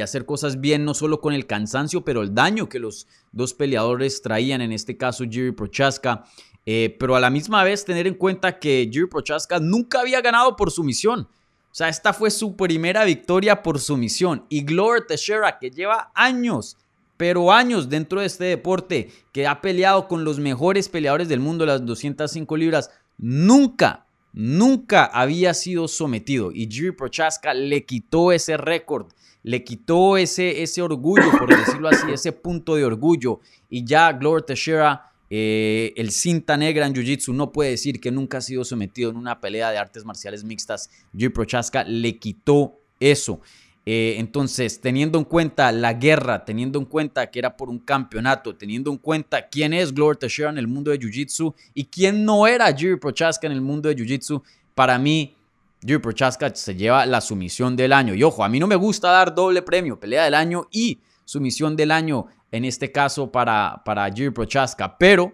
hacer cosas bien, no solo con el cansancio, pero el daño que los dos peleadores traían, en este caso Jiri Prochaska. Eh, pero a la misma vez tener en cuenta que Jiri Prochaska nunca había ganado por sumisión. O sea, esta fue su primera victoria por sumisión. Y Glover Teixeira, que lleva años, pero años dentro de este deporte, que ha peleado con los mejores peleadores del mundo, las 205 libras, nunca, nunca había sido sometido. Y Jiri Prochaska le quitó ese récord, le quitó ese, ese orgullo, por decirlo así, ese punto de orgullo. Y ya Glover Teixeira eh, el cinta negra en Jiu-Jitsu no puede decir que nunca ha sido sometido en una pelea de artes marciales mixtas. Jiri Prochaska le quitó eso. Eh, entonces, teniendo en cuenta la guerra, teniendo en cuenta que era por un campeonato, teniendo en cuenta quién es Glover Teixeira en el mundo de Jiu-Jitsu y quién no era Jiri Prochaska en el mundo de Jiu-Jitsu, para mí, Jiri Prochaska se lleva la sumisión del año. Y ojo, a mí no me gusta dar doble premio, pelea del año y sumisión del año en este caso para, para Jiri Prochaska, pero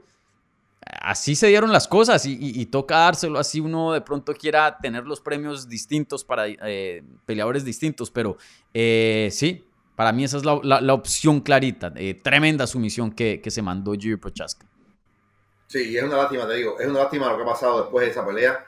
así se dieron las cosas y, toca dárselo así uno de pronto quiera tener los premios distintos para eh, peleadores distintos, pero eh, sí, para mí esa es la, opción clarita, eh, tremenda sumisión que, se mandó Jiri Prochaska. Sí, es una lástima, te digo, es una lástima lo que ha pasado después de esa pelea.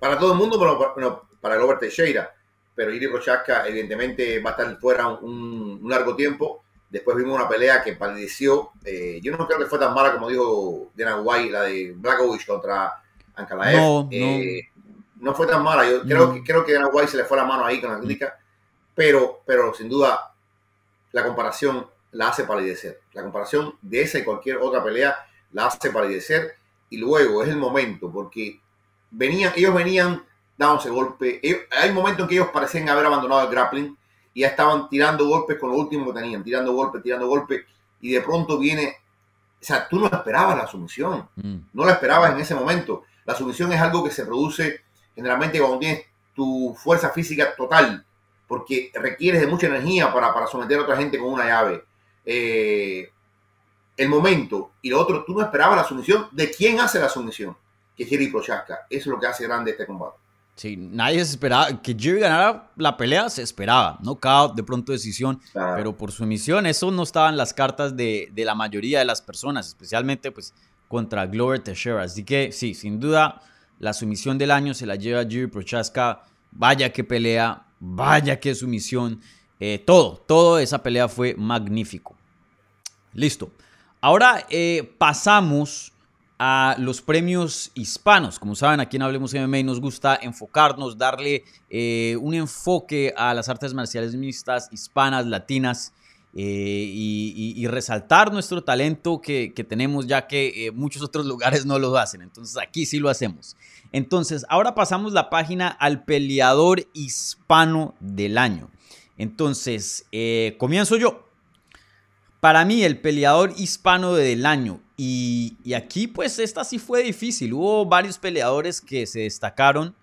para todo el mundo, pero, para Robert Teixeira. Pero Jiri Prochaska evidentemente va a estar fuera un largo tiempo Después vimos una pelea que palideció. Eh, yo no creo que fue tan mala como dijo Diana White, la de Blackovich contra Ankalaev. No, eh, no. fue tan mala. Yo creo, que, creo que Diana White se le fue la mano ahí con la crítica. Pero, pero sin duda, la comparación la hace palidecer. La comparación de esa y cualquier otra pelea la hace palidecer. Y luego es el momento, porque venían, ellos venían dándose golpe. hay momentos en que ellos parecían haber abandonado el grappling y ya estaban tirando golpes con lo último que tenían, tirando golpes, tirando golpes, y de pronto viene sea, tú no esperabas la sumisión, Mm. no la esperabas en ese momento. La sumisión es algo que se produce generalmente cuando tienes tu fuerza física total, porque requieres de mucha energía para, para someter a otra gente con una llave. Eh, el momento y lo otro, tú no esperabas la sumisión. ¿De quién hace la sumisión? Que es Jerry Prochaska. Eso es lo que hace grande este combate. Sí, nadie se esperaba que Jerry ganara la pelea, se esperaba, knockout, de pronto decisión, Claro. pero por su emisión, eso no estaba en las cartas de, de la mayoría de las personas, especialmente pues contra Glover Teixeira. Así que sí, sin duda, la sumisión del año se la lleva Jerry Prochaska. Vaya que pelea, vaya que sumisión. Eh, todo, todo esa pelea fue magnífico. Listo. Ahora eh, pasamos a los premios hispanos. Como saben, aquí en Hablemos MMA nos gusta enfocarnos, darle eh, un enfoque a las artes marciales mixtas, hispanas, latinas. eh, y, resaltar nuestro talento que, que tenemos ya que eh, muchos otros lugares no lo hacen. Entonces aquí sí lo hacemos. Entonces ahora pasamos la página al peleador hispano del año. Entonces comienzo yo. Para mí, el peleador hispano del año. Y, aquí, pues, esta sí fue difícil. Hubo varios peleadores que se destacaron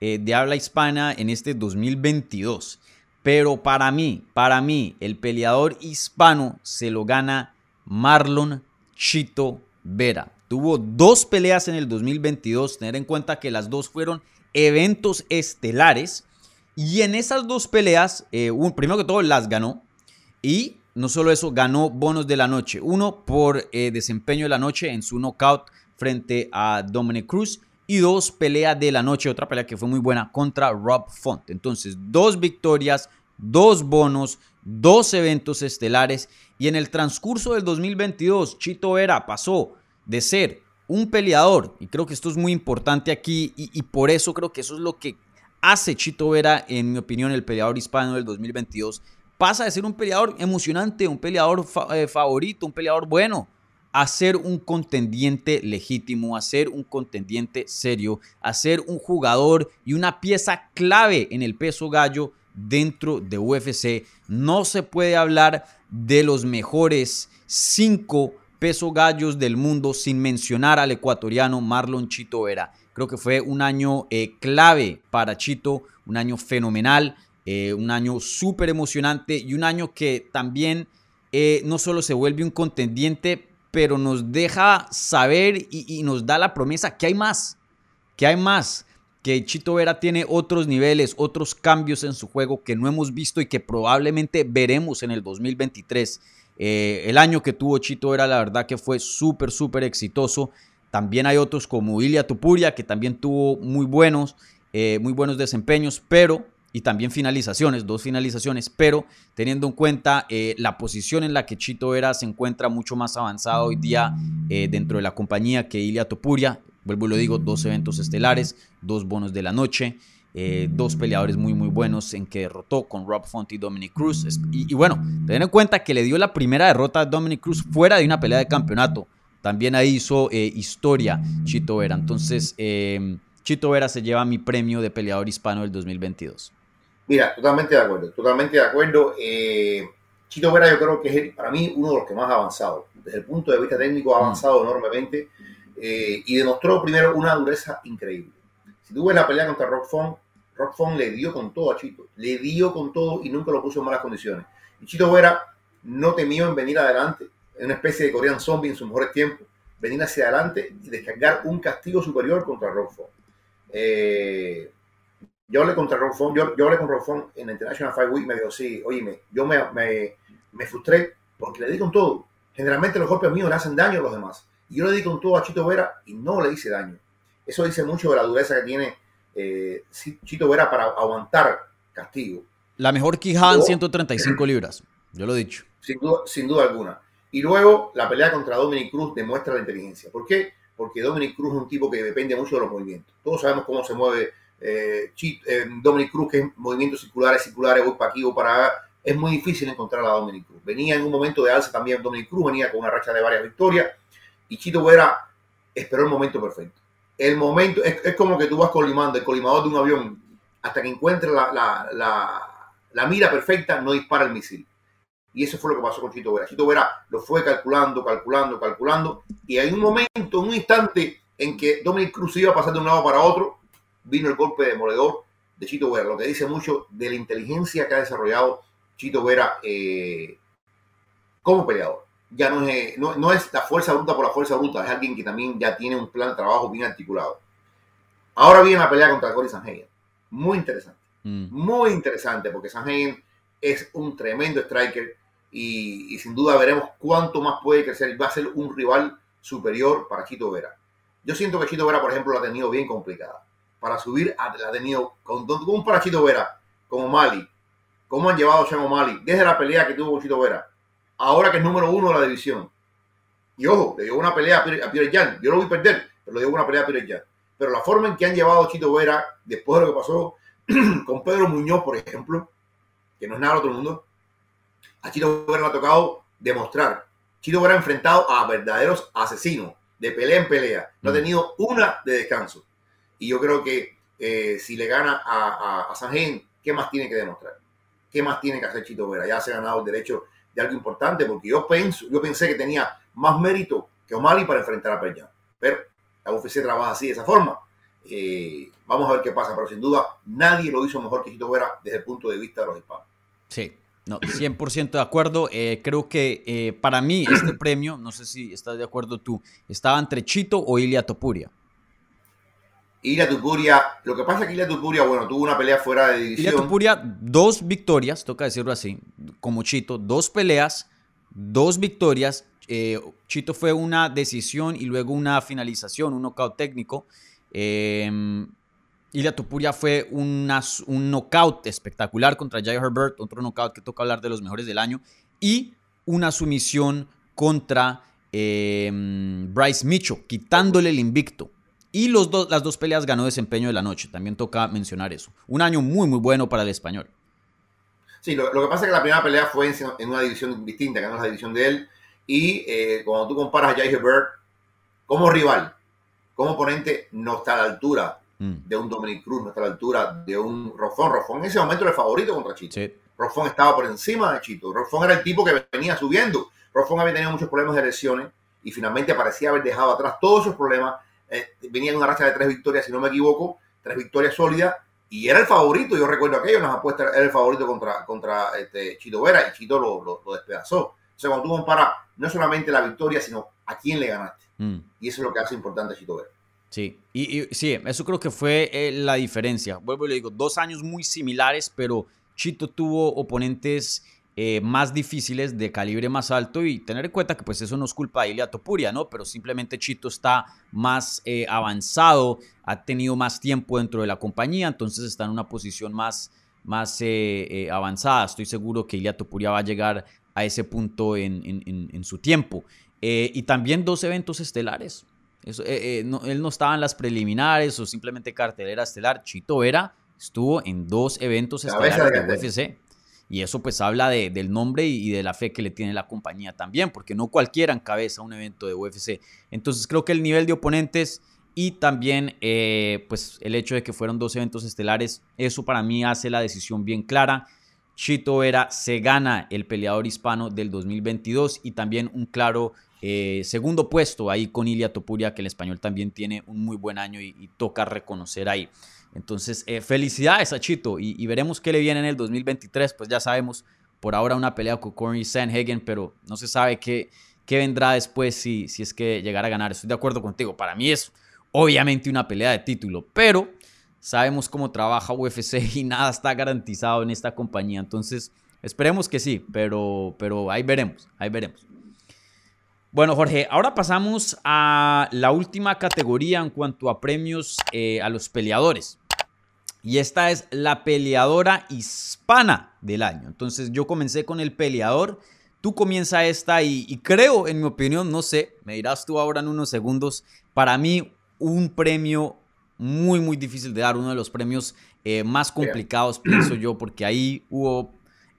eh, de habla hispana en este 2022. Pero para mí, para mí, el peleador hispano se lo gana Marlon Chito Vera. Tuvo dos peleas en el 2022. Tener en cuenta que las dos fueron eventos estelares. Y en esas dos peleas, eh, primero que todo, las ganó. Y no solo eso, ganó bonos de la noche. Uno por eh, desempeño de la noche en su knockout frente a Dominic Cruz. Y dos, pelea de la noche, otra pelea que fue muy buena contra Rob Font. Entonces, dos victorias, dos bonos, dos eventos estelares. Y en el transcurso del 2022, Chito Vera pasó de ser un peleador, y creo que esto es muy importante aquí, y, y por eso creo que eso es lo que hace Chito Vera, en mi opinión, el peleador hispano del 2022 pasa de ser un peleador emocionante, un peleador eh, favorito, un peleador bueno, a ser un contendiente legítimo, a ser un contendiente serio, a ser un jugador y una pieza clave en el peso gallo dentro de UFC. No se puede hablar de los mejores cinco peso gallos del mundo sin mencionar al ecuatoriano Marlon Chito Vera. Creo que fue un año eh, clave para Chito, un año fenomenal. Eh, un año súper emocionante y un año que también eh, no solo se vuelve un contendiente, pero nos deja saber y, nos da la promesa que hay más, que hay más, que Chito Vera tiene otros niveles, otros cambios en su juego que no hemos visto y que probablemente veremos en el 2023. Eh, el año que tuvo Chito Vera, la verdad que fue súper, súper exitoso. También hay otros como Ilia Tupuria, que también tuvo muy buenos, muy buenos desempeños, pero y también finalizaciones, dos finalizaciones, pero teniendo en cuenta eh, la posición en la que Chito Vera se encuentra mucho más avanzado hoy día eh, dentro de la compañía que Ilia Topuria, vuelvo y lo digo, dos eventos estelares, dos bonos de la noche, eh, dos peleadores muy muy buenos en que derrotó con Rob Font y Dominic Cruz, y, y bueno, tener en cuenta que le dio la primera derrota a Dominic Cruz fuera de una pelea de campeonato, también ahí hizo historia Chito Vera, entonces Chito Vera se lleva mi premio de peleador hispano del 2022. Mira, totalmente de acuerdo, totalmente de acuerdo. Eh, Chito Vera yo creo que es el- para mí uno de los que más ha avanzado. Desde el punto de vista técnico ha avanzado enormemente eh, y demostró primero una dureza increíble. Si tú ves la pelea contra Rock Font, Rock Font le dio con todo a Chito, le dio con todo y nunca lo puso en malas condiciones. Y Chito Vera no temió en venir adelante, en una especie de Korean Zombie en sus mejores tiempos, venir hacia adelante y descargar un castigo superior contra Rock Font. Eh, yo hablé contra Font, yo, yo hablé con Rob Font en International Fight Week, me dijo, sí, oye, yo me, me, me frustré porque le di con todo. Generalmente los golpes míos le hacen daño a los demás. Y yo le di con todo a Chito Vera y no le hice daño. Eso dice mucho de la dureza que tiene eh, Chito Vera para aguantar castigo, La mejor quijada en Yo- 135 libras, yo lo he dicho. sin duda, sin duda alguna. Y luego la pelea contra Dominic Cruz demuestra la inteligencia. ¿Por qué? Porque Dominic Cruz es un tipo que depende mucho de los movimientos. Todos sabemos cómo se mueve eh, Dominic Cruz, que es movimientos circulares, circulares, voy para aquí, voy para allá. Es muy difícil encontrar a Dominic Cruz. Venía en un momento de alza también Dominic Cruz, venía con una racha de varias victorias. Y Chito Vera esperó el momento perfecto. El momento, es, como que tú vas colimando, el colimador de un avión, hasta que encuentre la mira perfecta, no dispara el misil. Y eso fue lo que pasó con Chito Vera. Chito Vera lo fue calculando, calculando, calculando. Y hay un momento, un instante en que Dominic Cruz iba a pasar de un lado para otro, vino el golpe demoledor de Chito Vera, lo que dice mucho de la inteligencia que ha desarrollado Chito Vera eh, como peleador. Ya no es, no, no es la fuerza bruta por la fuerza bruta, es alguien que también ya tiene un plan de trabajo bien articulado. Ahora viene la pelea contra Cory Sanhagen. Muy interesante. Mm. Muy interesante porque Sanhagen es un tremendo striker y, y sin duda veremos cuánto más puede crecer. Va a ser un rival superior para Chito Vera. Yo siento que Chito Vera, por ejemplo, la ha tenido bien complicada. Para subir, a- la ha tenido con, con un para Chito Vera, como Mali. ¿Cómo han llevado a Sean O'Malley desde la pelea que tuvo con Chito Vera? Ahora que es número uno de la división. Y ojo, le dio una pelea a Peter Yan. Yo lo voy a perder, pero le dio una pelea a Peter Yan. Pero la forma en que han llevado a Chito Vera, después de lo que pasó con Pedro Muñoz, por ejemplo, que no es nada del otro mundo, a Chito Vera le ha tocado demostrar. Chito Vera ha enfrentado a verdaderos asesinos, de pelea en pelea. No ha Mm. tenido una de descanso. Y yo creo que eh, si le gana a, a, a Sanhagen, ¿qué más tiene que demostrar? ¿Qué más tiene que hacer Chito Vera? Ya se ha ganado el derecho de algo importante, porque yo, pienso, yo pensé que tenía más mérito que O'Malley para enfrentar a Perjan. Pero la UFC trabaja así, de esa forma. Eh, vamos a ver qué pasa, pero sin duda nadie lo hizo mejor que Chito Vera desde el punto de vista de los hispanos. Sí, no, 100% de acuerdo. Eh, creo que para mí este premio, no sé si estás de acuerdo tú, estaba entre Chito o Ilia Topuria. Ilia Tupuria, lo que pasa es que Ilia Tupuria, bueno, tuvo una pelea fuera de división. Topuria, dos victorias, toca decirlo así, como Chito, dos peleas, dos victorias. Eh, Chito fue una decisión y luego una finalización, un knockout técnico. Eh, Ilia Topuria fue una- un knockout espectacular contra Jai Herbert, otro knockout que toca hablar de los mejores del año, y una sumisión contra eh, Bryce Mitchell, quitándole el invicto. Y los dos, las dos peleas ganó desempeño de la noche, también toca mencionar eso. Un año muy, muy bueno para el español. Sí, lo, lo que pasa es que la primera pelea fue en, en una división distinta, ganó la división de él. Y eh, cuando tú comparas a Jai Herbert como rival, como oponente, no está a la altura Mm, de un Dominic Cruz, no está a la altura de un Rofón. Rofón en ese momento era el favorito contra Chito. sí. Rofón estaba por encima de Chito. Rofón era el tipo que venía subiendo. Rofón había tenido muchos problemas de lesiones y finalmente parecía haber dejado atrás todos esos problemas. Eh, venía en una racha de tres victorias, si no me equivoco, tres victorias sólidas y era el favorito. Yo recuerdo aquello, las apuestas, era el favorito contra, contra este, Chito Vera y Chito lo, lo- lo despedazó. O sea, cuando tú comparas no solamente la victoria, sino a quién le ganaste. mm. Y eso es lo que hace importante a Chito Vera. Sí, y, y- sí, eso creo que fue eh, la diferencia. Vuelvo y le digo, dos años muy similares, pero Chito tuvo oponentes eh, más difíciles, de calibre más alto, y tener en cuenta que pues eso no es culpa de Ilia Topuria, ¿no? Pero simplemente Chito está más eh, avanzado, ha tenido más tiempo dentro de la compañía, entonces está en una posición más, más eh, avanzada. Estoy seguro que Ilia Topuria va a llegar a ese punto en, en- en- en su tiempo. Y también dos eventos estelares. Eso, no- él no estaba en las preliminares o simplemente cartelera estelar. Chito Vera estuvo en dos eventos estelares de. UFC. Y eso pues habla de- del nombre y, de la fe que le tiene la compañía también, porque no cualquiera encabeza un evento de UFC. Entonces creo que el nivel de oponentes y también eh, pues el hecho de que fueron dos eventos estelares, eso para mí hace la decisión bien clara. Chito Vera se gana el peleador hispano del 2022 y también un claro eh, segundo puesto ahí con Ilia Topuria, que el español también tiene un muy buen año y toca reconocer ahí. Entonces, eh, felicidades a Chito y, veremos qué le viene en el 2023. Pues ya sabemos, por ahora una pelea con Corey Sanhagen, pero no se sabe qué, qué vendrá después si, si es que llegara a ganar. Estoy de acuerdo contigo. Para mí es obviamente una pelea de título, pero sabemos cómo trabaja UFC y nada está garantizado en esta compañía. Entonces, esperemos que sí, pero, pero ahí veremos, ahí veremos. Bueno, Jorge, ahora pasamos a la última categoría en cuanto a premios eh, a los peleadores. Y esta es la peleadora hispana del año. Entonces yo comencé con el peleador, tú comienza esta y, y creo, en mi opinión, no sé, me dirás tú ahora en unos segundos, para mí un premio muy, muy difícil de dar, uno de los premios eh, más complicados, pienso yo, porque ahí hubo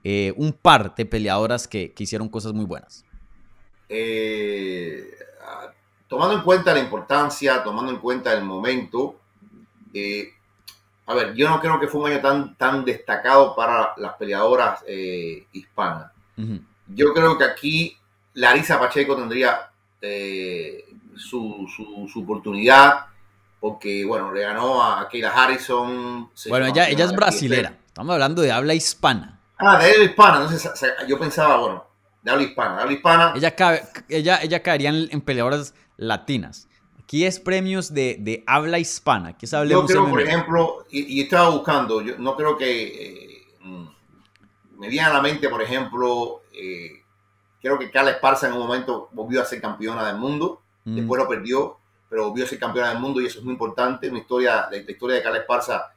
eh, un par de peleadoras que, que hicieron cosas muy buenas. Eh, ah, tomando en cuenta la importancia, tomando en cuenta el momento, eh, a ver, yo no creo que fue un año tan, tan destacado para las peleadoras eh, hispanas. Yo creo que aquí Larisa Pacheco tendría su, su, su, oportunidad porque, bueno, le ganó a Keila Harrison. Bueno, ella, ella es brasilera. Estamos hablando de habla hispana. Ah, de habla hispana. Entonces, yo pensaba, bueno, de habla hispana. De habla hispana. Ella, ella, ella caería en, peleadoras latinas. Aquí es premios de, de habla hispana. Aquí yo creo, por ejemplo, y, estaba buscando, yo no creo que eh, me viene a la mente, por ejemplo, eh, creo que Carla Esparza en un momento volvió a ser campeona del mundo, mm. después lo perdió, pero volvió a ser campeona del mundo y eso es muy importante. Una historia, la, historia de Carla Esparza,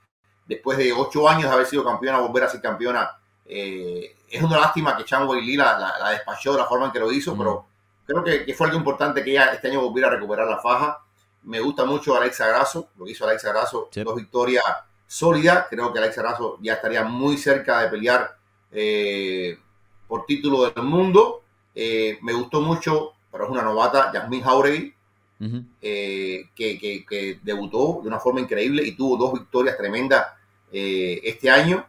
después de ocho años de haber sido campeona, volver a ser campeona. Eh, es una lástima que Chan Weili la, la, despachó de la forma en que lo hizo, mm. pero creo que, fue algo importante que ella este año volviera a recuperar la faja. Me gusta mucho Alexa Grasso, lo que hizo Alexa Grasso, dos victorias sólidas. Creo que Alexa Grasso ya estaría muy cerca de pelear eh, por título del mundo. Eh, me gustó mucho, pero es una novata, Jasmine Jauregui, eh, que, debutó de una forma increíble y tuvo dos victorias tremendas este año.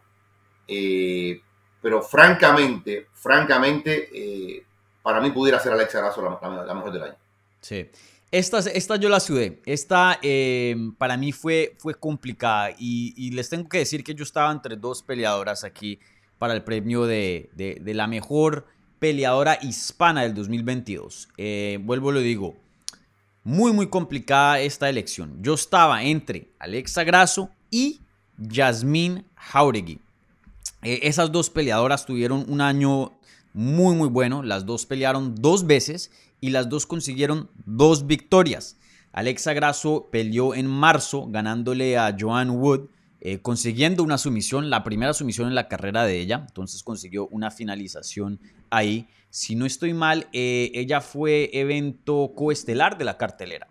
Pero francamente, francamente, para mí pudiera ser Alexa Grasso la, mejor del año. Sí. Esta, esta yo la sudé. Esta para mí fue, fue complicada y, y, les tengo que decir que yo estaba entre dos peleadoras aquí para el premio de, la mejor peleadora hispana del 2022. Eh, vuelvo lo digo, muy muy complicada esta elección. Yo estaba entre Alexa Grasso y Yasmín Jauregui. Eh, esas dos peleadoras tuvieron un año muy muy bueno. Las dos pelearon dos veces y las dos consiguieron dos victorias. Alexa Grasso peleó en marzo ganándole a Joanne Wood eh, consiguiendo una sumisión, la primera sumisión en la carrera de ella, entonces consiguió una finalización ahí. Si no estoy mal, eh, ella fue evento coestelar de la cartelera.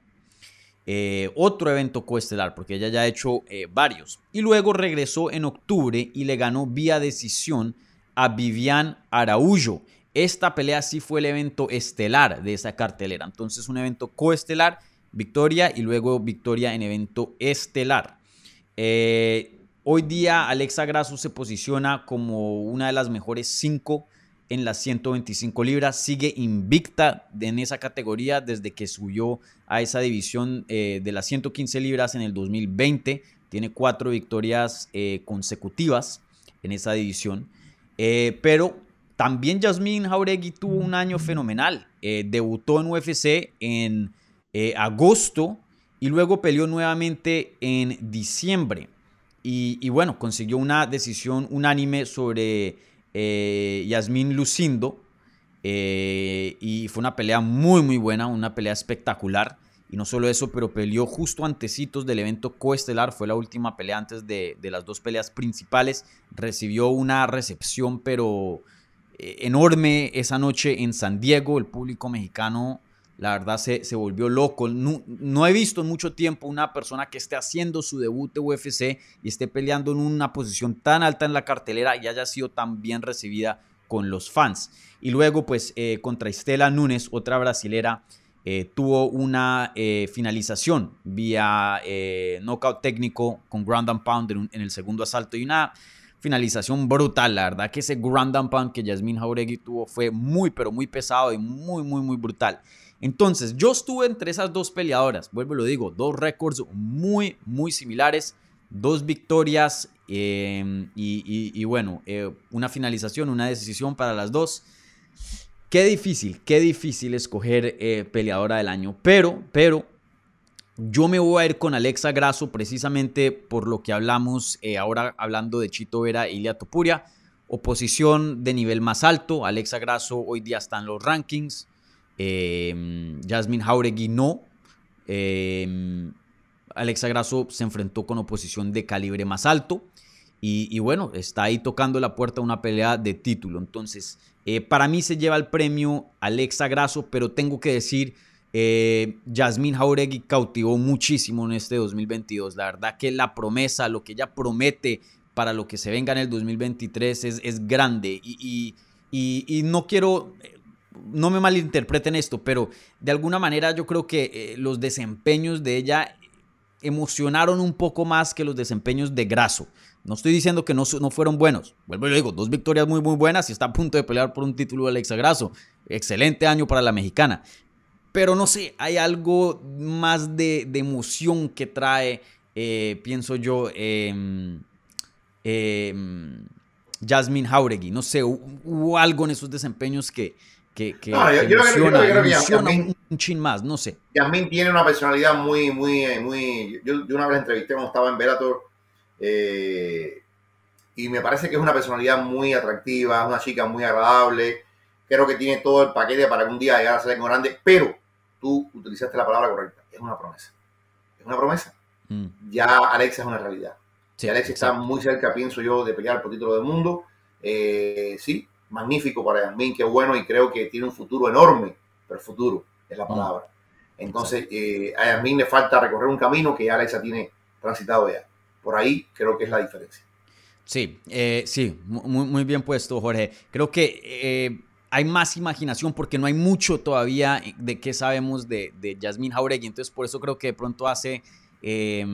Eh, otro evento coestelar, porque ella ya ha hecho varios. Y luego regresó en octubre y le ganó vía decisión a Vivian Araújo. Esta pelea sí fue el evento estelar de esa cartelera. Entonces un evento coestelar, victoria y luego victoria en evento estelar. Eh, hoy día Alexa Grasso se posiciona como una de las mejores cinco en las 125 libras. Sigue invicta en esa categoría desde que subió a esa división eh, de las 115 libras en el 2020. Tiene cuatro victorias eh, consecutivas en esa división. pero también Jasmine Jauregui tuvo un año fenomenal. debutó en UFC en agosto y luego peleó nuevamente en diciembre. Y, bueno, consiguió una decisión unánime sobre eh, Yasmín Lucindo. Eh, y fue una pelea muy, muy buena, una pelea espectacular. Y no solo eso, pero peleó justo antecitos del evento coestelar. Fue la última pelea antes de, de las dos peleas principales. Recibió una recepción, pero eh, enorme esa noche en San Diego. El público mexicano la verdad se, se volvió loco. No, he visto en mucho tiempo una persona que esté haciendo su debut de UFC y esté peleando en una posición tan alta en la cartelera y haya sido tan bien recibida con los fans. Y luego, pues, eh, contra Estela Núñez, otra brasilera, eh, tuvo una eh, finalización vía knockout técnico con ground and pound en, en, el segundo asalto y una finalización brutal. La verdad que ese ground and pound que Yasmin Jauregui tuvo fue muy, pero muy pesado y muy, muy, muy brutal. Entonces, yo estuve entre esas dos peleadoras, vuelvo y lo digo, dos récords muy, muy similares, dos victorias em, y, bueno, eh, una finalización, una decisión para las dos. Qué difícil, qué difícil escoger eh, peleadora del año, pero, pero yo me voy a ir con Alexa Grasso precisamente por lo que hablamos eh, ahora hablando de Chito Vera e Ilia Topuria. Oposición de nivel más alto. Alexa Grasso hoy día está en los rankings. Eh, Jasmine Jauregui no. Em, Alexa Grasso se enfrentó con oposición de calibre más alto. Y, bueno, está ahí tocando la puerta una pelea de título. Entonces, eh, para mí se lleva el premio Alexa Grasso, pero tengo que decir, eh, Jasmine Jauregui cautivó muchísimo en este 2022. La verdad que la promesa, lo que ella promete para lo que se venga en el 2023 es, es grande. y no quiero no me malinterpreten esto, pero de alguna manera yo creo que eh, los desempeños de ella emocionaron un poco más que los desempeños de Graso. No estoy diciendo que no, no fueron buenos. Vuelvo y lo digo, dos victorias muy, muy buenas y está a punto de pelear por un título de Alexa Grasso. Excelente año para la mexicana. Pero no sé, hay algo más de, de emoción que trae, eh, pienso yo, eh, Jasmine Jauregui. No sé, hubo algo en esos desempeños que, que, que, No, yo- que yo creo que- yo emociona, creo que emociona un, chin más, no sé. Yasmín tiene una personalidad muy, muy, eh, muy. Yo, yo una vez la entrevisté cuando estaba en Bellator eh, y me parece que es una personalidad muy atractiva, una chica muy agradable. Creo que tiene todo el paquete para que un día llegar a ser grande, pero tú utilizaste la palabra correcta. Es una promesa. Es una promesa. Mm, Ya Alexa es una realidad. sí, Alexa está muy cerca, pienso yo, de pelear por título del mundo. Eh, sí, magnífico para Yasmín, qué bueno, y creo que tiene un futuro enorme, pero futuro es la palabra. Entonces, eh, a Yasmín le falta recorrer un camino que ya Alexa tiene transitado ya. Por ahí creo que es la diferencia. Sí, eh, sí, mu- muy, muy bien puesto, Jorge. Creo que eh, hay más imaginación porque no hay mucho todavía de qué sabemos de, de Yasmín Jauregui. Entonces, por eso creo que de pronto hace eh,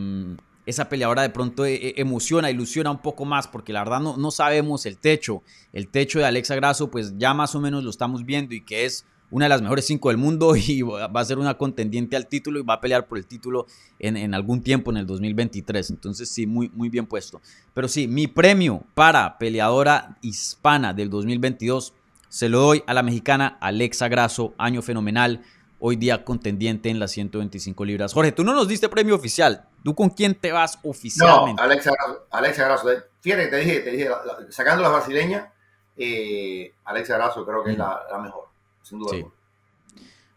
esa peleadora, de pronto eh, emociona, ilusiona un poco más, porque la verdad no, no sabemos el techo. El techo de Alexa Grasso, pues ya más o menos lo estamos viendo y que es una de las mejores cinco del mundo y va a ser una contendiente al título y va a pelear por el título en, en algún tiempo en el 2023. Entonces sí, muy, muy bien puesto. Pero sí, mi premio para peleadora hispana del 2022 se lo doy a la mexicana Alexa Grasso, año fenomenal, hoy día contendiente en las 125 libras. Jorge, tú no nos diste premio oficial. ¿Tú con quién te vas No, oficialmente? Alexa Grasso, Alexa Grasso. Fíjate que te dije, te dije sacando las brasileñas, eh, Alexa Grasso creo que es la, la mejor, sin duda. Sí. alguna.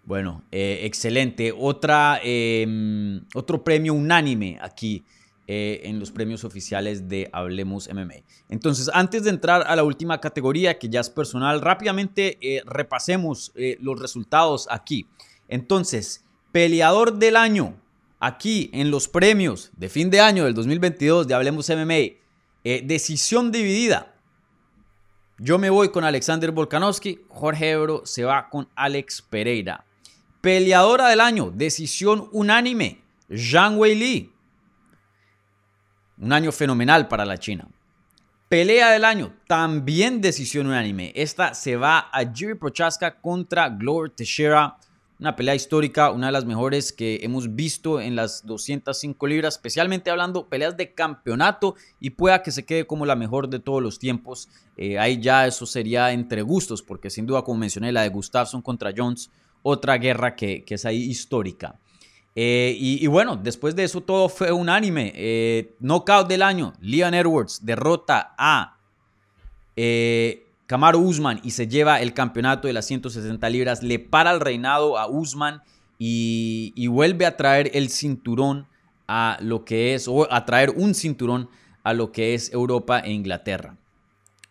Bueno, eh, excelente. Otra, eh, otro premio unánime aquí eh, en los premios oficiales de Hablemos MMA. Entonces, antes de entrar a la última categoría, que ya es personal, rápidamente eh, repasemos eh, los resultados aquí. Entonces, peleador del año, aquí en los premios de fin de año del 2022 de Hablemos MMA, eh, decisión dividida. Yo me voy con Alexander Volkanovski, Jorge Ebro se va con Alex Pereira. Peleadora del año, decisión unánime, Zhang Wei Li. Un año fenomenal para la China. Pelea del año, también decisión unánime. Esta se va a Jiri Prochaska contra Glover Teixeira. Una pelea histórica, una de las mejores que hemos visto en las 205 libras, especialmente hablando peleas de campeonato y pueda que se quede como la mejor de todos los tiempos. Eh, ahí ya eso sería entre gustos, porque sin duda, como mencioné, la de Gustafsson contra Jones, otra guerra que, que es ahí histórica. Eh, y, bueno, después de eso todo fue unánime. Eh, knockout del año, Leon Edwards derrota a eh, Kamaru Usman y se lleva el campeonato de las 160 libras. Le para el reinado a Usman y, y vuelve a traer el cinturón a lo que es, o a traer un cinturón a lo que es Europa e Inglaterra.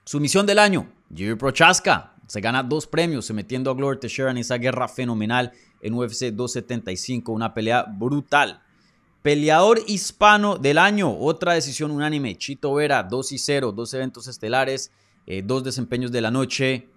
Sumisión del año, Jiri Prochaska. Se gana dos premios, se metiendo a Glover Teixeira en esa guerra fenomenal en UFC 275, una pelea brutal. Peleador hispano del año, otra decisión unánime, Chito Vera, 2 y 0, dos eventos estelares, eh, dos desempeños de la noche,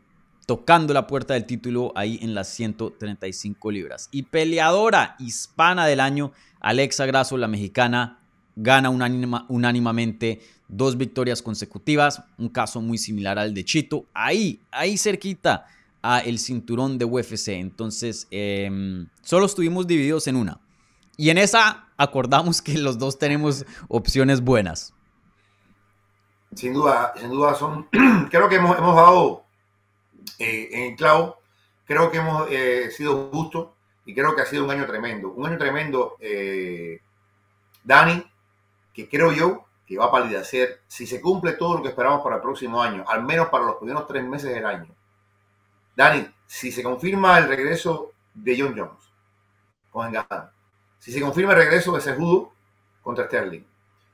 tocando la puerta del título ahí en las 135 libras. Y peleadora hispana del año, Alexa Grasso, la mexicana, gana unánima- unánimamente dos victorias consecutivas, un caso muy similar al de Chito, ahí, ahí cerquita a el cinturón de UFC. Entonces, em, solo estuvimos divididos en una. Y en esa acordamos que los dos tenemos opciones buenas. Sin duda, sin duda son. creo que hemos, hemos dado eh, en el clavo. Creo que hemos eh, sido justos y creo que ha sido un año tremendo. Un año tremendo, eh, Dani, que creo yo que va a palidecer si se cumple todo lo que esperamos para el próximo año, al menos para los primeros tres meses del año. Dani, si se confirma el regreso de John Jones con Engano, si se confirma el regreso de Sejudo contra Sterling,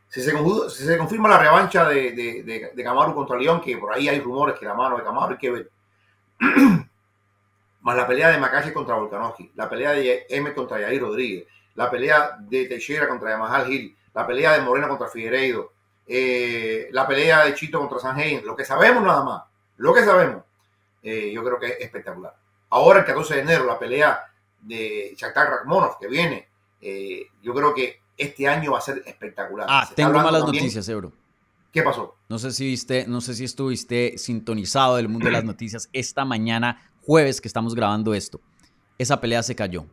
si se, confirma la revancha de, de, de, de Kamaru contra León, que por ahí hay rumores que la mano de Kamaru hay que ver, más la pelea de Makashi contra Volkanovski, la pelea de M contra Yair Rodríguez, la pelea de Teixeira contra Yamahal Hill, la pelea de Moreno contra Figueiredo, eh, la pelea de Chito contra Sanheim, lo que sabemos nada más, lo que sabemos, eh, yo creo que es espectacular. Ahora el 14 de enero, la pelea de Shakhtar Rakhmonov que viene, eh, yo creo que este año va a ser espectacular. Ah, Se tengo malas también- noticias, Ebro. ¿Qué pasó? No sé si viste, no sé si estuviste sintonizado del mundo de las noticias esta mañana, jueves que estamos grabando esto. Esa pelea se cayó.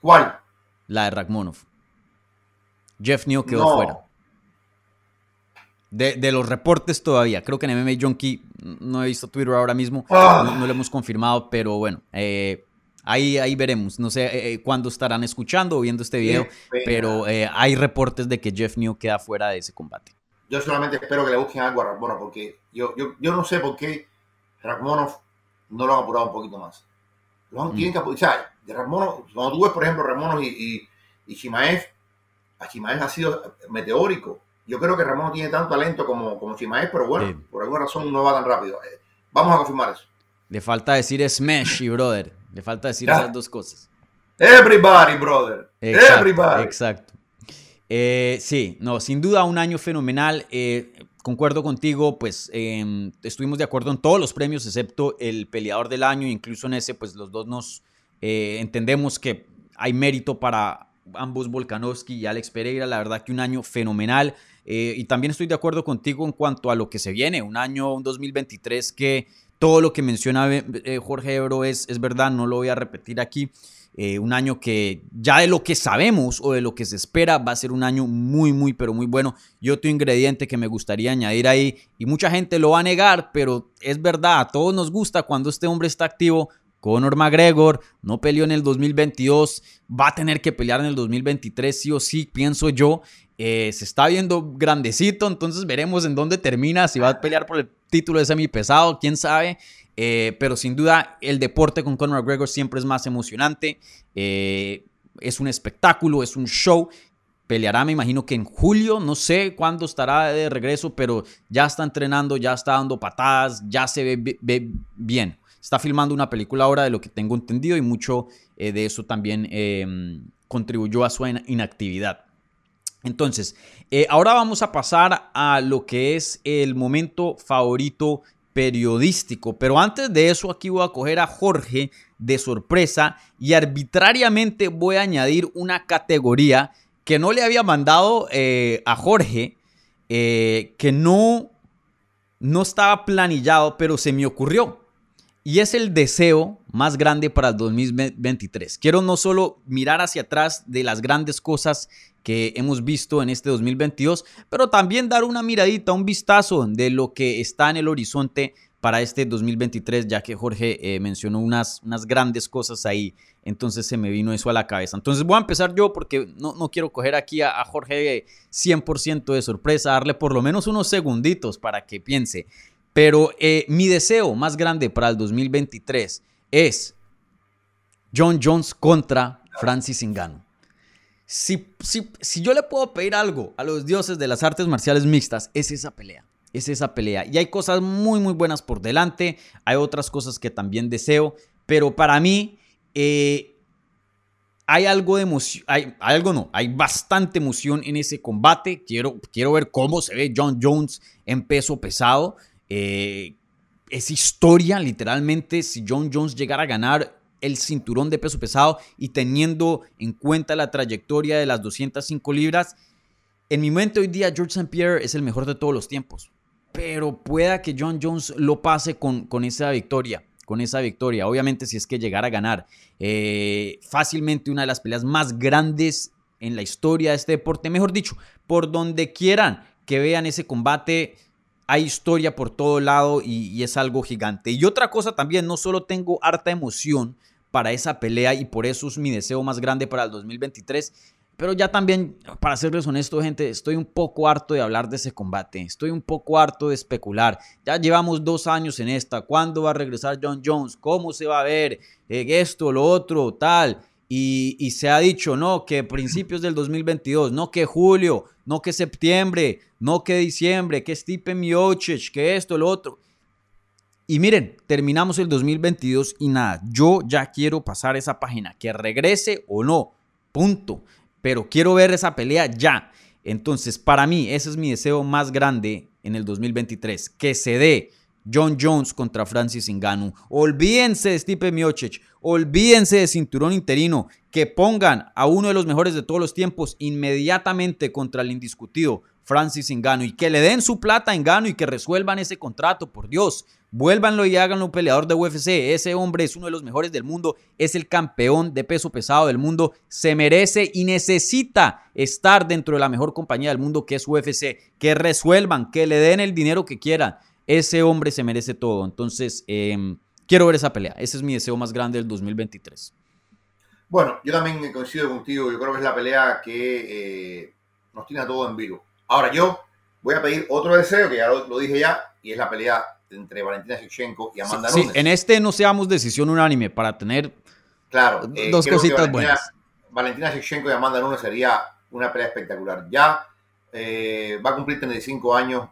¿Cuál? La de Rachmanov. Jeff New quedó No. fuera. De, de los reportes todavía. Creo que en MMA Junkie no he visto Twitter ahora mismo. Ah. No, no lo hemos confirmado, pero bueno. eh, ahí, ahí veremos. No sé eh, eh, cuándo estarán escuchando o viendo este video. Pero eh, hay reportes de que Jeff New queda fuera de ese combate. Yo solamente espero que le busquen algo a Rakhmonov porque yo, yo, yo no sé por qué Rakhmonov no lo han apurado un poquito más. Lo han, Mm. tienen que apurar. O sea, de Rakhmonov, cuando tú ves, por ejemplo, Rakhmonov y, y, y Shimaev, a Shimaev ha sido meteórico. Yo creo que Rakhmonov tiene tanto talento como, como Shimaev, pero bueno, Sí. por alguna razón no va tan rápido. Eh, vamos a confirmar eso. Le falta decir Smash y Brother. Le falta decir esas dos cosas. Everybody, brother. Exacto, Everybody. exacto. Eh, sí, no, sin duda un año fenomenal. Eh, concuerdo contigo, pues eh, estuvimos de acuerdo en todos los premios, excepto el peleador del año. Incluso en ese, pues los dos nos eh, entendemos que hay mérito para ambos Volkanovski y Alex Pereira. La verdad que un año fenomenal. Eh, y también estoy de acuerdo contigo en cuanto a lo que se viene. Un año, un 2023 que todo lo que menciona eh, Jorge Ebro es, es verdad, no lo voy a repetir aquí. Eh, un año que ya de lo que sabemos o de lo que se espera va a ser un año muy, muy, pero muy bueno. Y otro ingrediente que me gustaría añadir ahí, y mucha gente lo va a negar, pero es verdad, a todos nos gusta cuando este hombre está activo. Conor McGregor no peleó en el 2022, va a tener que pelear en el 2023, sí o sí, pienso yo. Eh, se está viendo grandecito, entonces veremos en dónde termina, si va a pelear por el título de semipesado, quién sabe. Eh, pero sin duda el deporte con Conor McGregor siempre es más emocionante. Eh, es un espectáculo, es un show. Peleará, me imagino que en julio, no sé cuándo estará de regreso, pero ya está entrenando, ya está dando patadas, ya se ve, bi- ve bien. Está filmando una película ahora de lo que tengo entendido y mucho de eso también contribuyó a su in- inactividad. Entonces, eh, ahora vamos a pasar a lo que es el momento favorito periodístico. Pero antes de eso, aquí voy a coger a Jorge de sorpresa y arbitrariamente voy a añadir una categoría que no le había mandado eh, a Jorge, eh, que no, no estaba planillado, pero se me ocurrió. Y es el deseo más grande para el 2023. Quiero no solo mirar hacia atrás de las grandes cosas que hemos visto en este 2022, pero también dar una miradita, un vistazo de lo que está en el horizonte para este 2023, ya que Jorge eh, mencionó unas, unas grandes cosas ahí, entonces se me vino eso a la cabeza. Entonces voy a empezar yo porque no, no quiero coger aquí a, a Jorge 100% de sorpresa, darle por lo menos unos segunditos para que piense. Pero eh, mi deseo más grande para el 2023 es John Jones contra Francis Ngannou. Si, si, si yo le puedo pedir algo a los dioses de las artes marciales mixtas, es esa pelea. Es esa pelea. Y hay cosas muy, muy buenas por delante. Hay otras cosas que también deseo. Pero para mí, eh, hay algo de emoción. Hay algo no. Hay bastante emoción en ese combate. Quiero, quiero ver cómo se ve John Jones en peso pesado. Eh, es historia, literalmente. Si John Jones llegara a ganar el cinturón de peso pesado y teniendo en cuenta la trayectoria de las 205 libras, en mi mente hoy día George St. Pierre es el mejor de todos los tiempos. Pero pueda que John Jones lo pase con, esa victoria. Con esa victoria. Obviamente, si es que llegara a ganar. Eh, fácilmente una de las peleas más grandes en la historia de este deporte. Mejor dicho, por donde quieran que vean ese combate, hay historia por todo lado y, es algo gigante. Y otra cosa también, no solo tengo harta emoción para esa pelea y por eso es mi deseo más grande para el 2023, pero ya también, para serles honesto, gente, estoy un poco harto de hablar de ese combate. Estoy un poco harto de especular. Ya llevamos dos años en esta. ¿Cuándo va a regresar John Jones? ¿Cómo se va a ver? Eh, esto, lo otro, tal. Y, se ha dicho, no, que principios del 2022, no que julio, no que septiembre, no que diciembre, que Stipe Miocic, que esto, lo otro. Y miren, terminamos el 2022 y nada, yo ya quiero pasar esa página, que regrese o no, punto. Pero quiero ver esa pelea ya. Entonces, para mí, ese es mi deseo más grande en el 2023, que se dé John Jones contra Francis Ngannou. Olvídense de Stipe Miocic, olvídense de cinturón interino, que pongan a uno de los mejores de todos los tiempos inmediatamente contra el indiscutido Francis Ngannou y que le den su plata a Ngannou y que resuelvan ese contrato, por Dios. Vuélvanlo y háganlo peleador de UFC. Ese hombre es uno de los mejores del mundo, es el campeón de peso pesado del mundo, se merece y necesita estar dentro de la mejor compañía del mundo que es UFC. Que resuelvan, que le den el dinero que quieran. Ese hombre se merece todo. Entonces, em, quiero ver esa pelea. Ese es mi deseo más grande del 2023. Bueno, yo también coincido contigo. Yo creo que es la pelea que eh, nos tiene a todos en vivo. Ahora yo voy a pedir otro deseo, que ya lo dije ya, y es la pelea entre Valentina Shevchenko y Amanda sí, Nunes. en este no seamos decisión unánime para tener claro, eh, dos cositas Valentina, buenas. Valentina Shevchenko y Amanda Nunes sería una pelea espectacular. Ya eh, va a cumplir 35 años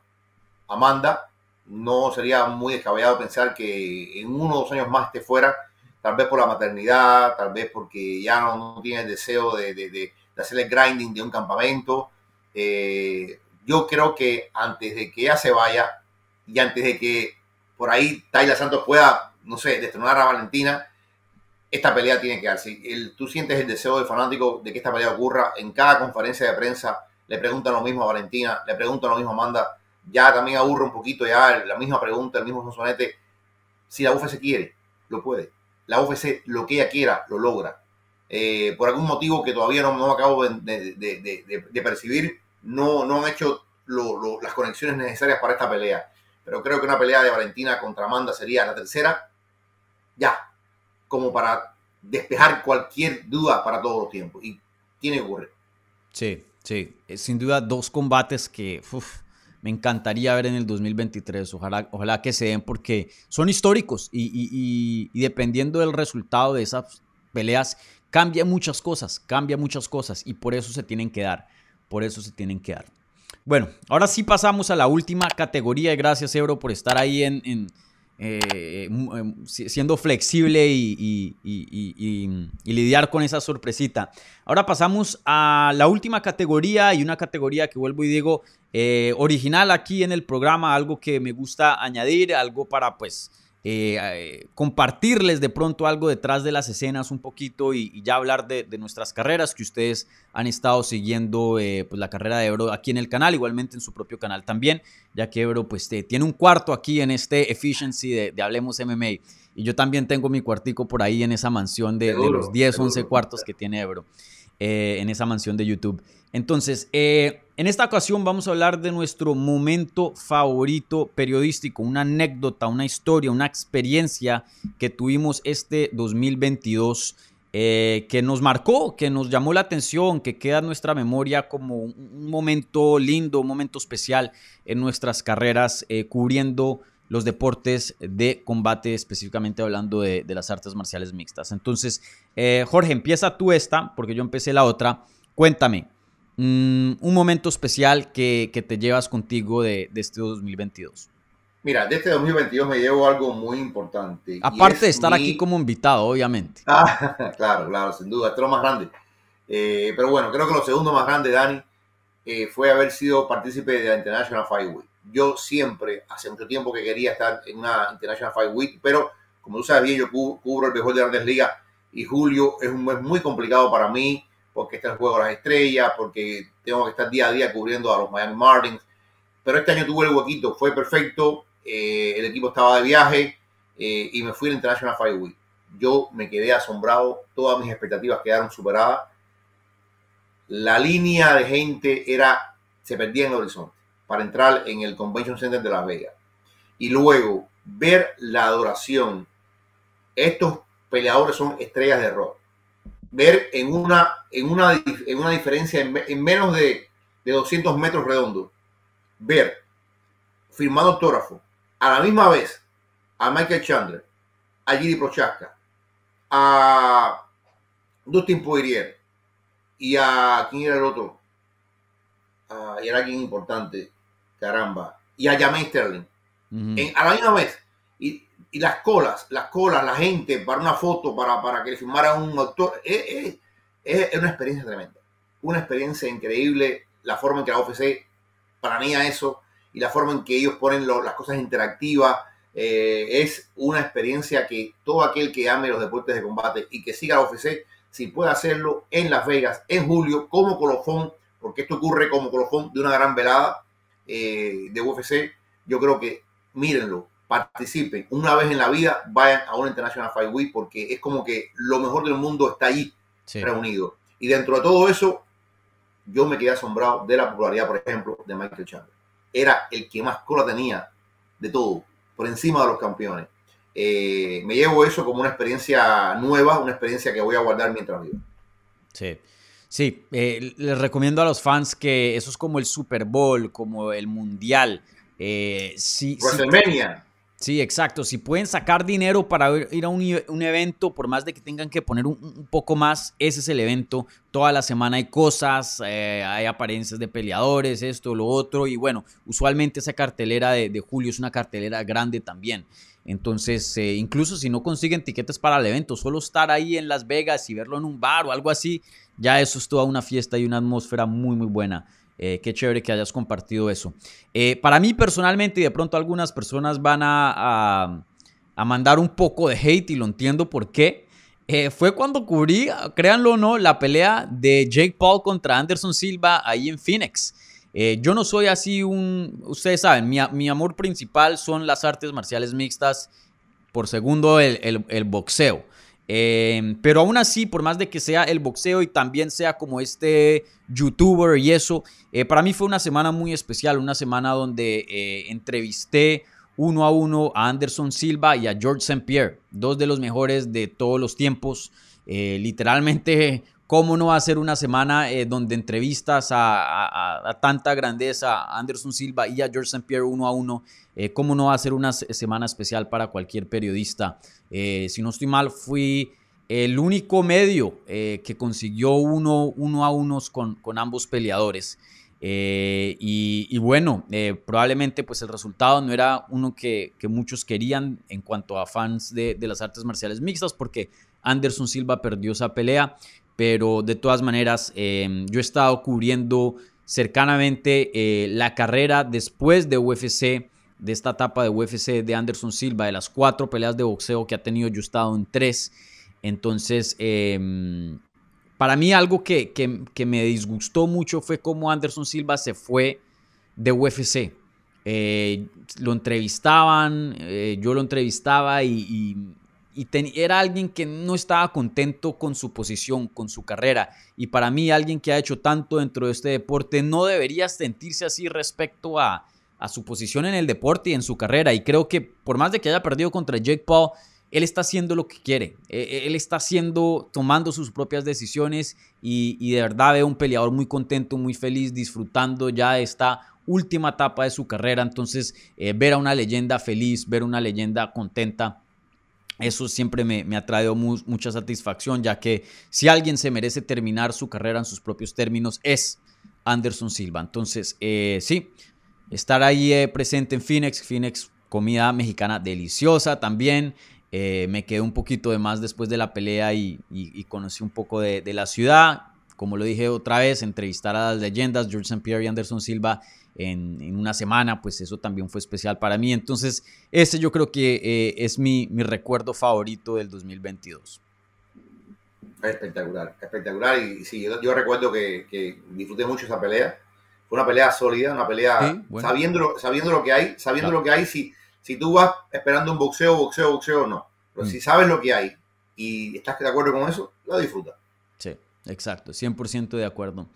Amanda. No sería muy descabellado pensar que en uno o dos años más esté fuera, tal vez por la maternidad, tal vez porque ya no, tiene el deseo de, de, de, hacer el grinding de un campamento. Eh, yo creo que antes de que ella se vaya, y antes de que por ahí Tayla Santos pueda, no sé, destronar a Valentina, esta pelea tiene que darse. El, tú sientes el deseo del fanático de que esta pelea ocurra. En cada conferencia de prensa le preguntan lo mismo a Valentina, le preguntan lo mismo a Amanda. Ya también aburre un poquito ya la misma pregunta, el mismo sonsonete. Si la UFC quiere, lo puede. La UFC, lo que ella quiera, lo logra. Eh, por algún motivo que todavía no, no acabo de, percibir, no, no han hecho las conexiones necesarias para esta pelea pero creo que una pelea de Valentina contra Amanda sería la tercera, ya, como para despejar cualquier duda para todos los tiempos. Y tiene que ocurrir. Sí, sí, eh, sin duda dos combates que me encantaría ver en el 2023. Ojalá, ojalá que se den porque son históricos y, dependiendo del resultado de esas peleas, cambia muchas cosas, cambia muchas cosas y por eso se tienen que dar, por eso se tienen que dar. Bueno, ahora sí pasamos a la última categoría. Gracias, Ebro, por estar ahí en, eh, siendo flexible y, lidiar con esa sorpresita. Ahora pasamos a la última categoría y una categoría que vuelvo y digo eh, original aquí en el programa, algo que me gusta añadir, algo para pues eh, eh, compartirles de pronto algo detrás de las escenas un poquito y, ya hablar de, nuestras carreras que ustedes han estado siguiendo eh, pues la carrera de Ebro aquí en el canal, igualmente en su propio canal también, ya que Ebro pues tiene un cuarto aquí en este Efficiency de, Hablemos MMA y yo también tengo mi cuartico por ahí en esa mansión de, de los 10, 11 cuartos que tiene Ebro. Eh, en esa mansión de YouTube. Entonces, eh, en esta ocasión vamos a hablar de nuestro momento favorito periodístico, una anécdota, una historia, una experiencia que tuvimos este 2022. Eh, que nos marcó, que nos llamó la atención, que queda en nuestra memoria como un momento lindo, un momento especial en nuestras carreras, cubriendo los deportes de combate, específicamente hablando de, las artes marciales mixtas. Entonces, eh, Jorge, empieza tú esta, porque yo empecé la otra. Cuéntame, mm, un momento especial que, te llevas contigo de, este 2022. Mira, de este 2022 me llevo algo muy importante. Aparte de estar aquí como invitado, obviamente. Ah, claro, claro, sin duda, esto es lo más grande. Eh, pero bueno, creo que lo segundo más grande, Dani, eh, fue haber sido partícipe de la International Fight Week yo siempre, hace mucho tiempo que quería estar en una International Fight Week, pero como tú sabes bien, yo cubro el mejor de Grandes Ligas y julio es un mes muy complicado para mí porque está el juego de las estrellas, porque tengo que estar día a día cubriendo a los Miami Marlins. Pero este año tuve el huequito, fue perfecto, eh, el equipo estaba de viaje eh, y me fui a la International Fight Week. Yo me quedé asombrado, todas mis expectativas quedaron superadas. La línea de gente era, se perdía en el horizonte para entrar en el Convention Center de Las Vegas. Y luego ver la adoración. Estos peleadores son estrellas de rock. Ver en una, en una, en una diferencia en, menos de, 200 metros redondos, ver firmando autógrafo a la misma vez a Michael Chandler, a Giri Prochaska, a Dustin Poirier y a quién era el otro, y era alguien importante, caramba, y a James Sterling. a la misma vez. Y, las colas, las colas, la gente para una foto, para, para que le filmara un actor, es, una experiencia tremenda. Una experiencia increíble, la forma en que la UFC planea eso y la forma en que ellos ponen las cosas interactivas. Eh, es una experiencia que todo aquel que ame los deportes de combate y que siga la UFC, si puede hacerlo en Las Vegas, en julio, como colofón porque esto ocurre como colofón de una gran velada eh, de UFC. Yo creo que mírenlo, participen una vez en la vida, vayan a una International Fight Week porque es como que lo mejor del mundo está ahí Sí. reunido. Y dentro de todo eso, yo me quedé asombrado de la popularidad, por ejemplo, de Michael Chandler. Era el que más cola tenía de todo, por encima de los campeones. Eh, me llevo eso como una experiencia nueva, una experiencia que voy a guardar mientras viva. Sí. Sí, eh, les recomiendo a los fans que eso es como el Super Bowl, como el Mundial. Eh, sí, sí, WrestleMania. Sí, exacto. Si pueden sacar dinero para ir a un, evento, por más de que tengan que poner un, un poco más, ese es el evento. Toda la semana hay cosas, eh, hay apariencias de peleadores, esto, lo otro. Y bueno, usualmente esa cartelera de, de julio es una cartelera grande también. Entonces, eh, incluso si no consiguen tiquetes para el evento, solo estar ahí en Las Vegas y verlo en un bar o algo así, ya eso es toda una fiesta y una atmósfera muy, muy buena. Eh, qué chévere que hayas compartido eso. Eh, para mí personalmente, y de pronto algunas personas van a, a- a mandar un poco de hate y lo entiendo por qué. fue cuando cubrí, créanlo o no, la pelea de Jake Paul contra Anderson Silva ahí en Phoenix. Eh, yo no soy así un... Ustedes saben, mi, amor principal son las artes marciales mixtas. Por segundo, el, boxeo. Eh, pero aún así, por más de que sea el boxeo y también sea como este youtuber y eso, eh, para mí fue una semana muy especial, una semana donde eh, entrevisté uno a uno a Anderson Silva y a George St. Pierre, dos de los mejores de todos los tiempos. Literalmente, ¿cómo no va a ser una semana eh, donde entrevistas a, tanta grandeza, a Anderson Silva y a George St. Pierre uno a uno? Eh, ¿Cómo no va a ser una se- semana especial para cualquier periodista? Eh, si no estoy mal, fui el único medio que consiguió uno, uno a unos con, ambos peleadores. Y, bueno, probablemente pues el resultado no era uno que, muchos querían en cuanto a fans de las artes marciales mixtas, porque Anderson Silva perdió esa pelea, pero de todas maneras eh, yo he estado cubriendo cercanamente eh, la carrera después de UFC, de esta etapa de UFC de Anderson Silva, de las cuatro peleas de boxeo que ha tenido, yo he estado en tres. Entonces, eh, para mí algo que, que- que me disgustó mucho fue cómo Anderson Silva se fue de UFC. Eh, lo entrevistaban, eh, yo lo entrevistaba y- y ten- era alguien que no estaba contento con su posición, con su carrera. Y para mí alguien que ha hecho tanto dentro de este deporte no debería sentirse así respecto a, a su posición en el deporte y en su carrera. Y creo que por más de que haya perdido contra Jake Paul, él está haciendo lo que quiere. Eh, Él está haciendo, tomando sus propias decisiones y, de verdad veo un peleador muy contento, muy feliz, disfrutando ya de esta última etapa de su carrera. Entonces, eh, ver a una leyenda feliz, ver una leyenda contenta, eso siempre me, ha traído mu- mucha satisfacción, ya que si alguien se merece terminar su carrera en sus propios términos es Anderson Silva. Entonces, eh, sí, estar ahí eh, presente en Phoenix, Phoenix, comida mexicana deliciosa también. Eh, me quedé un poquito de más después de la pelea y, conocí un poco de, de la ciudad. Como lo dije otra vez, entrevistar a las leyendas, George St. Pierre y Anderson Silva en, en una semana, pues eso también fue especial para mí. Entonces, ese yo creo que eh, es mi, mi recuerdo favorito del 2022. Espectacular, espectacular. Y sí, yo, yo recuerdo que, que disfruté mucho esa pelea. Fue una pelea sólida, una pelea Sí, bueno. sabiendo, lo, sabiendo lo que hay, sabiendo Claro. lo que hay. Si, si tú vas esperando un boxeo, boxeo, boxeo, no. Pero Mm. si sabes lo que hay y estás de acuerdo con eso, lo disfrutas. Sí, exacto, 100% de acuerdo.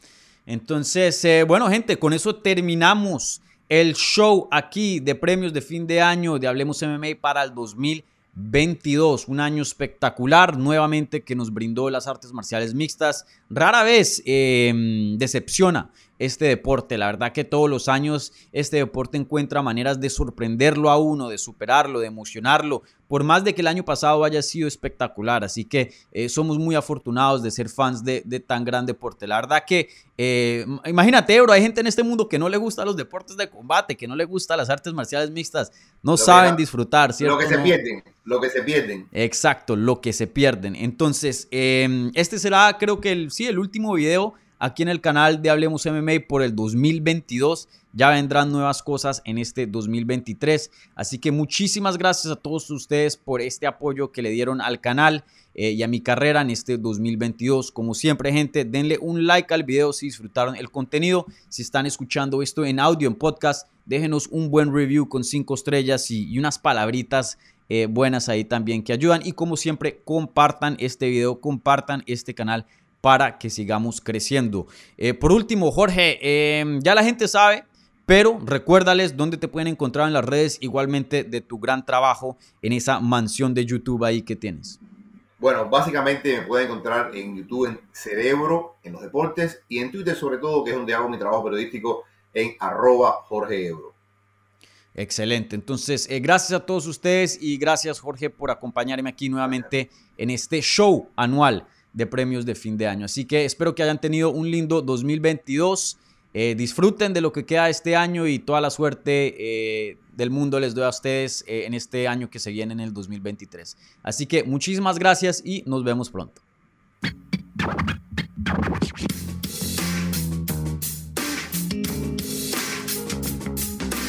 Entonces, eh, bueno, gente, con eso terminamos el show aquí de premios de fin de año de Hablemos MMA para el 2022. Un año espectacular, nuevamente que nos brindó las artes marciales mixtas. Rara vez eh, decepciona este deporte. La verdad que todos los años este deporte encuentra maneras de sorprenderlo a uno, de superarlo, de emocionarlo, por más de que el año pasado haya sido espectacular. Así que eh, somos muy afortunados de ser fans de, de tan gran deporte. La verdad que, eh, imagínate, bro, hay gente en este mundo que no le gusta los deportes de combate, que no le gusta las artes marciales mixtas, no Lo saben disfrutar, ¿cierto? Lo que se No. pierden, lo que se pierden. Exacto, lo que se pierden. Entonces, eh, este será, creo que el, sí, el último video aquí en el canal de Hablemos MMA por el 2022. Ya vendrán nuevas cosas en este 2023. Así que muchísimas gracias a todos ustedes por este apoyo que le dieron al canal eh, y a mi carrera en este 2022. Como siempre, gente, denle un like al video si disfrutaron el contenido. Si están escuchando esto en audio, en podcast, déjenos un buen review con cinco estrellas y, unas palabritas eh, buenas ahí también que ayudan. Y como siempre, compartan este video, compartan este canal para que sigamos creciendo. Eh, por último, Jorge, em, ya la gente sabe pero recuérdales dónde te pueden encontrar en las redes, igualmente de tu gran trabajo en esa mansión de YouTube ahí que tienes. Bueno, básicamente me pueden encontrar en YouTube en Cerebro, en los deportes, y en Twitter sobre todo, que es donde hago mi trabajo periodístico, en arroba Jorge Ebro. Excelente. Entonces, eh, gracias a todos ustedes y gracias Jorge por acompañarme aquí nuevamente en este show anual de premios de fin de año. Así que espero que hayan tenido un lindo 2022. Eh, disfruten de lo que queda este año y toda la suerte eh, del mundo les doy a ustedes eh, en este año que se viene en el 2023. Así que muchísimas gracias y nos vemos pronto.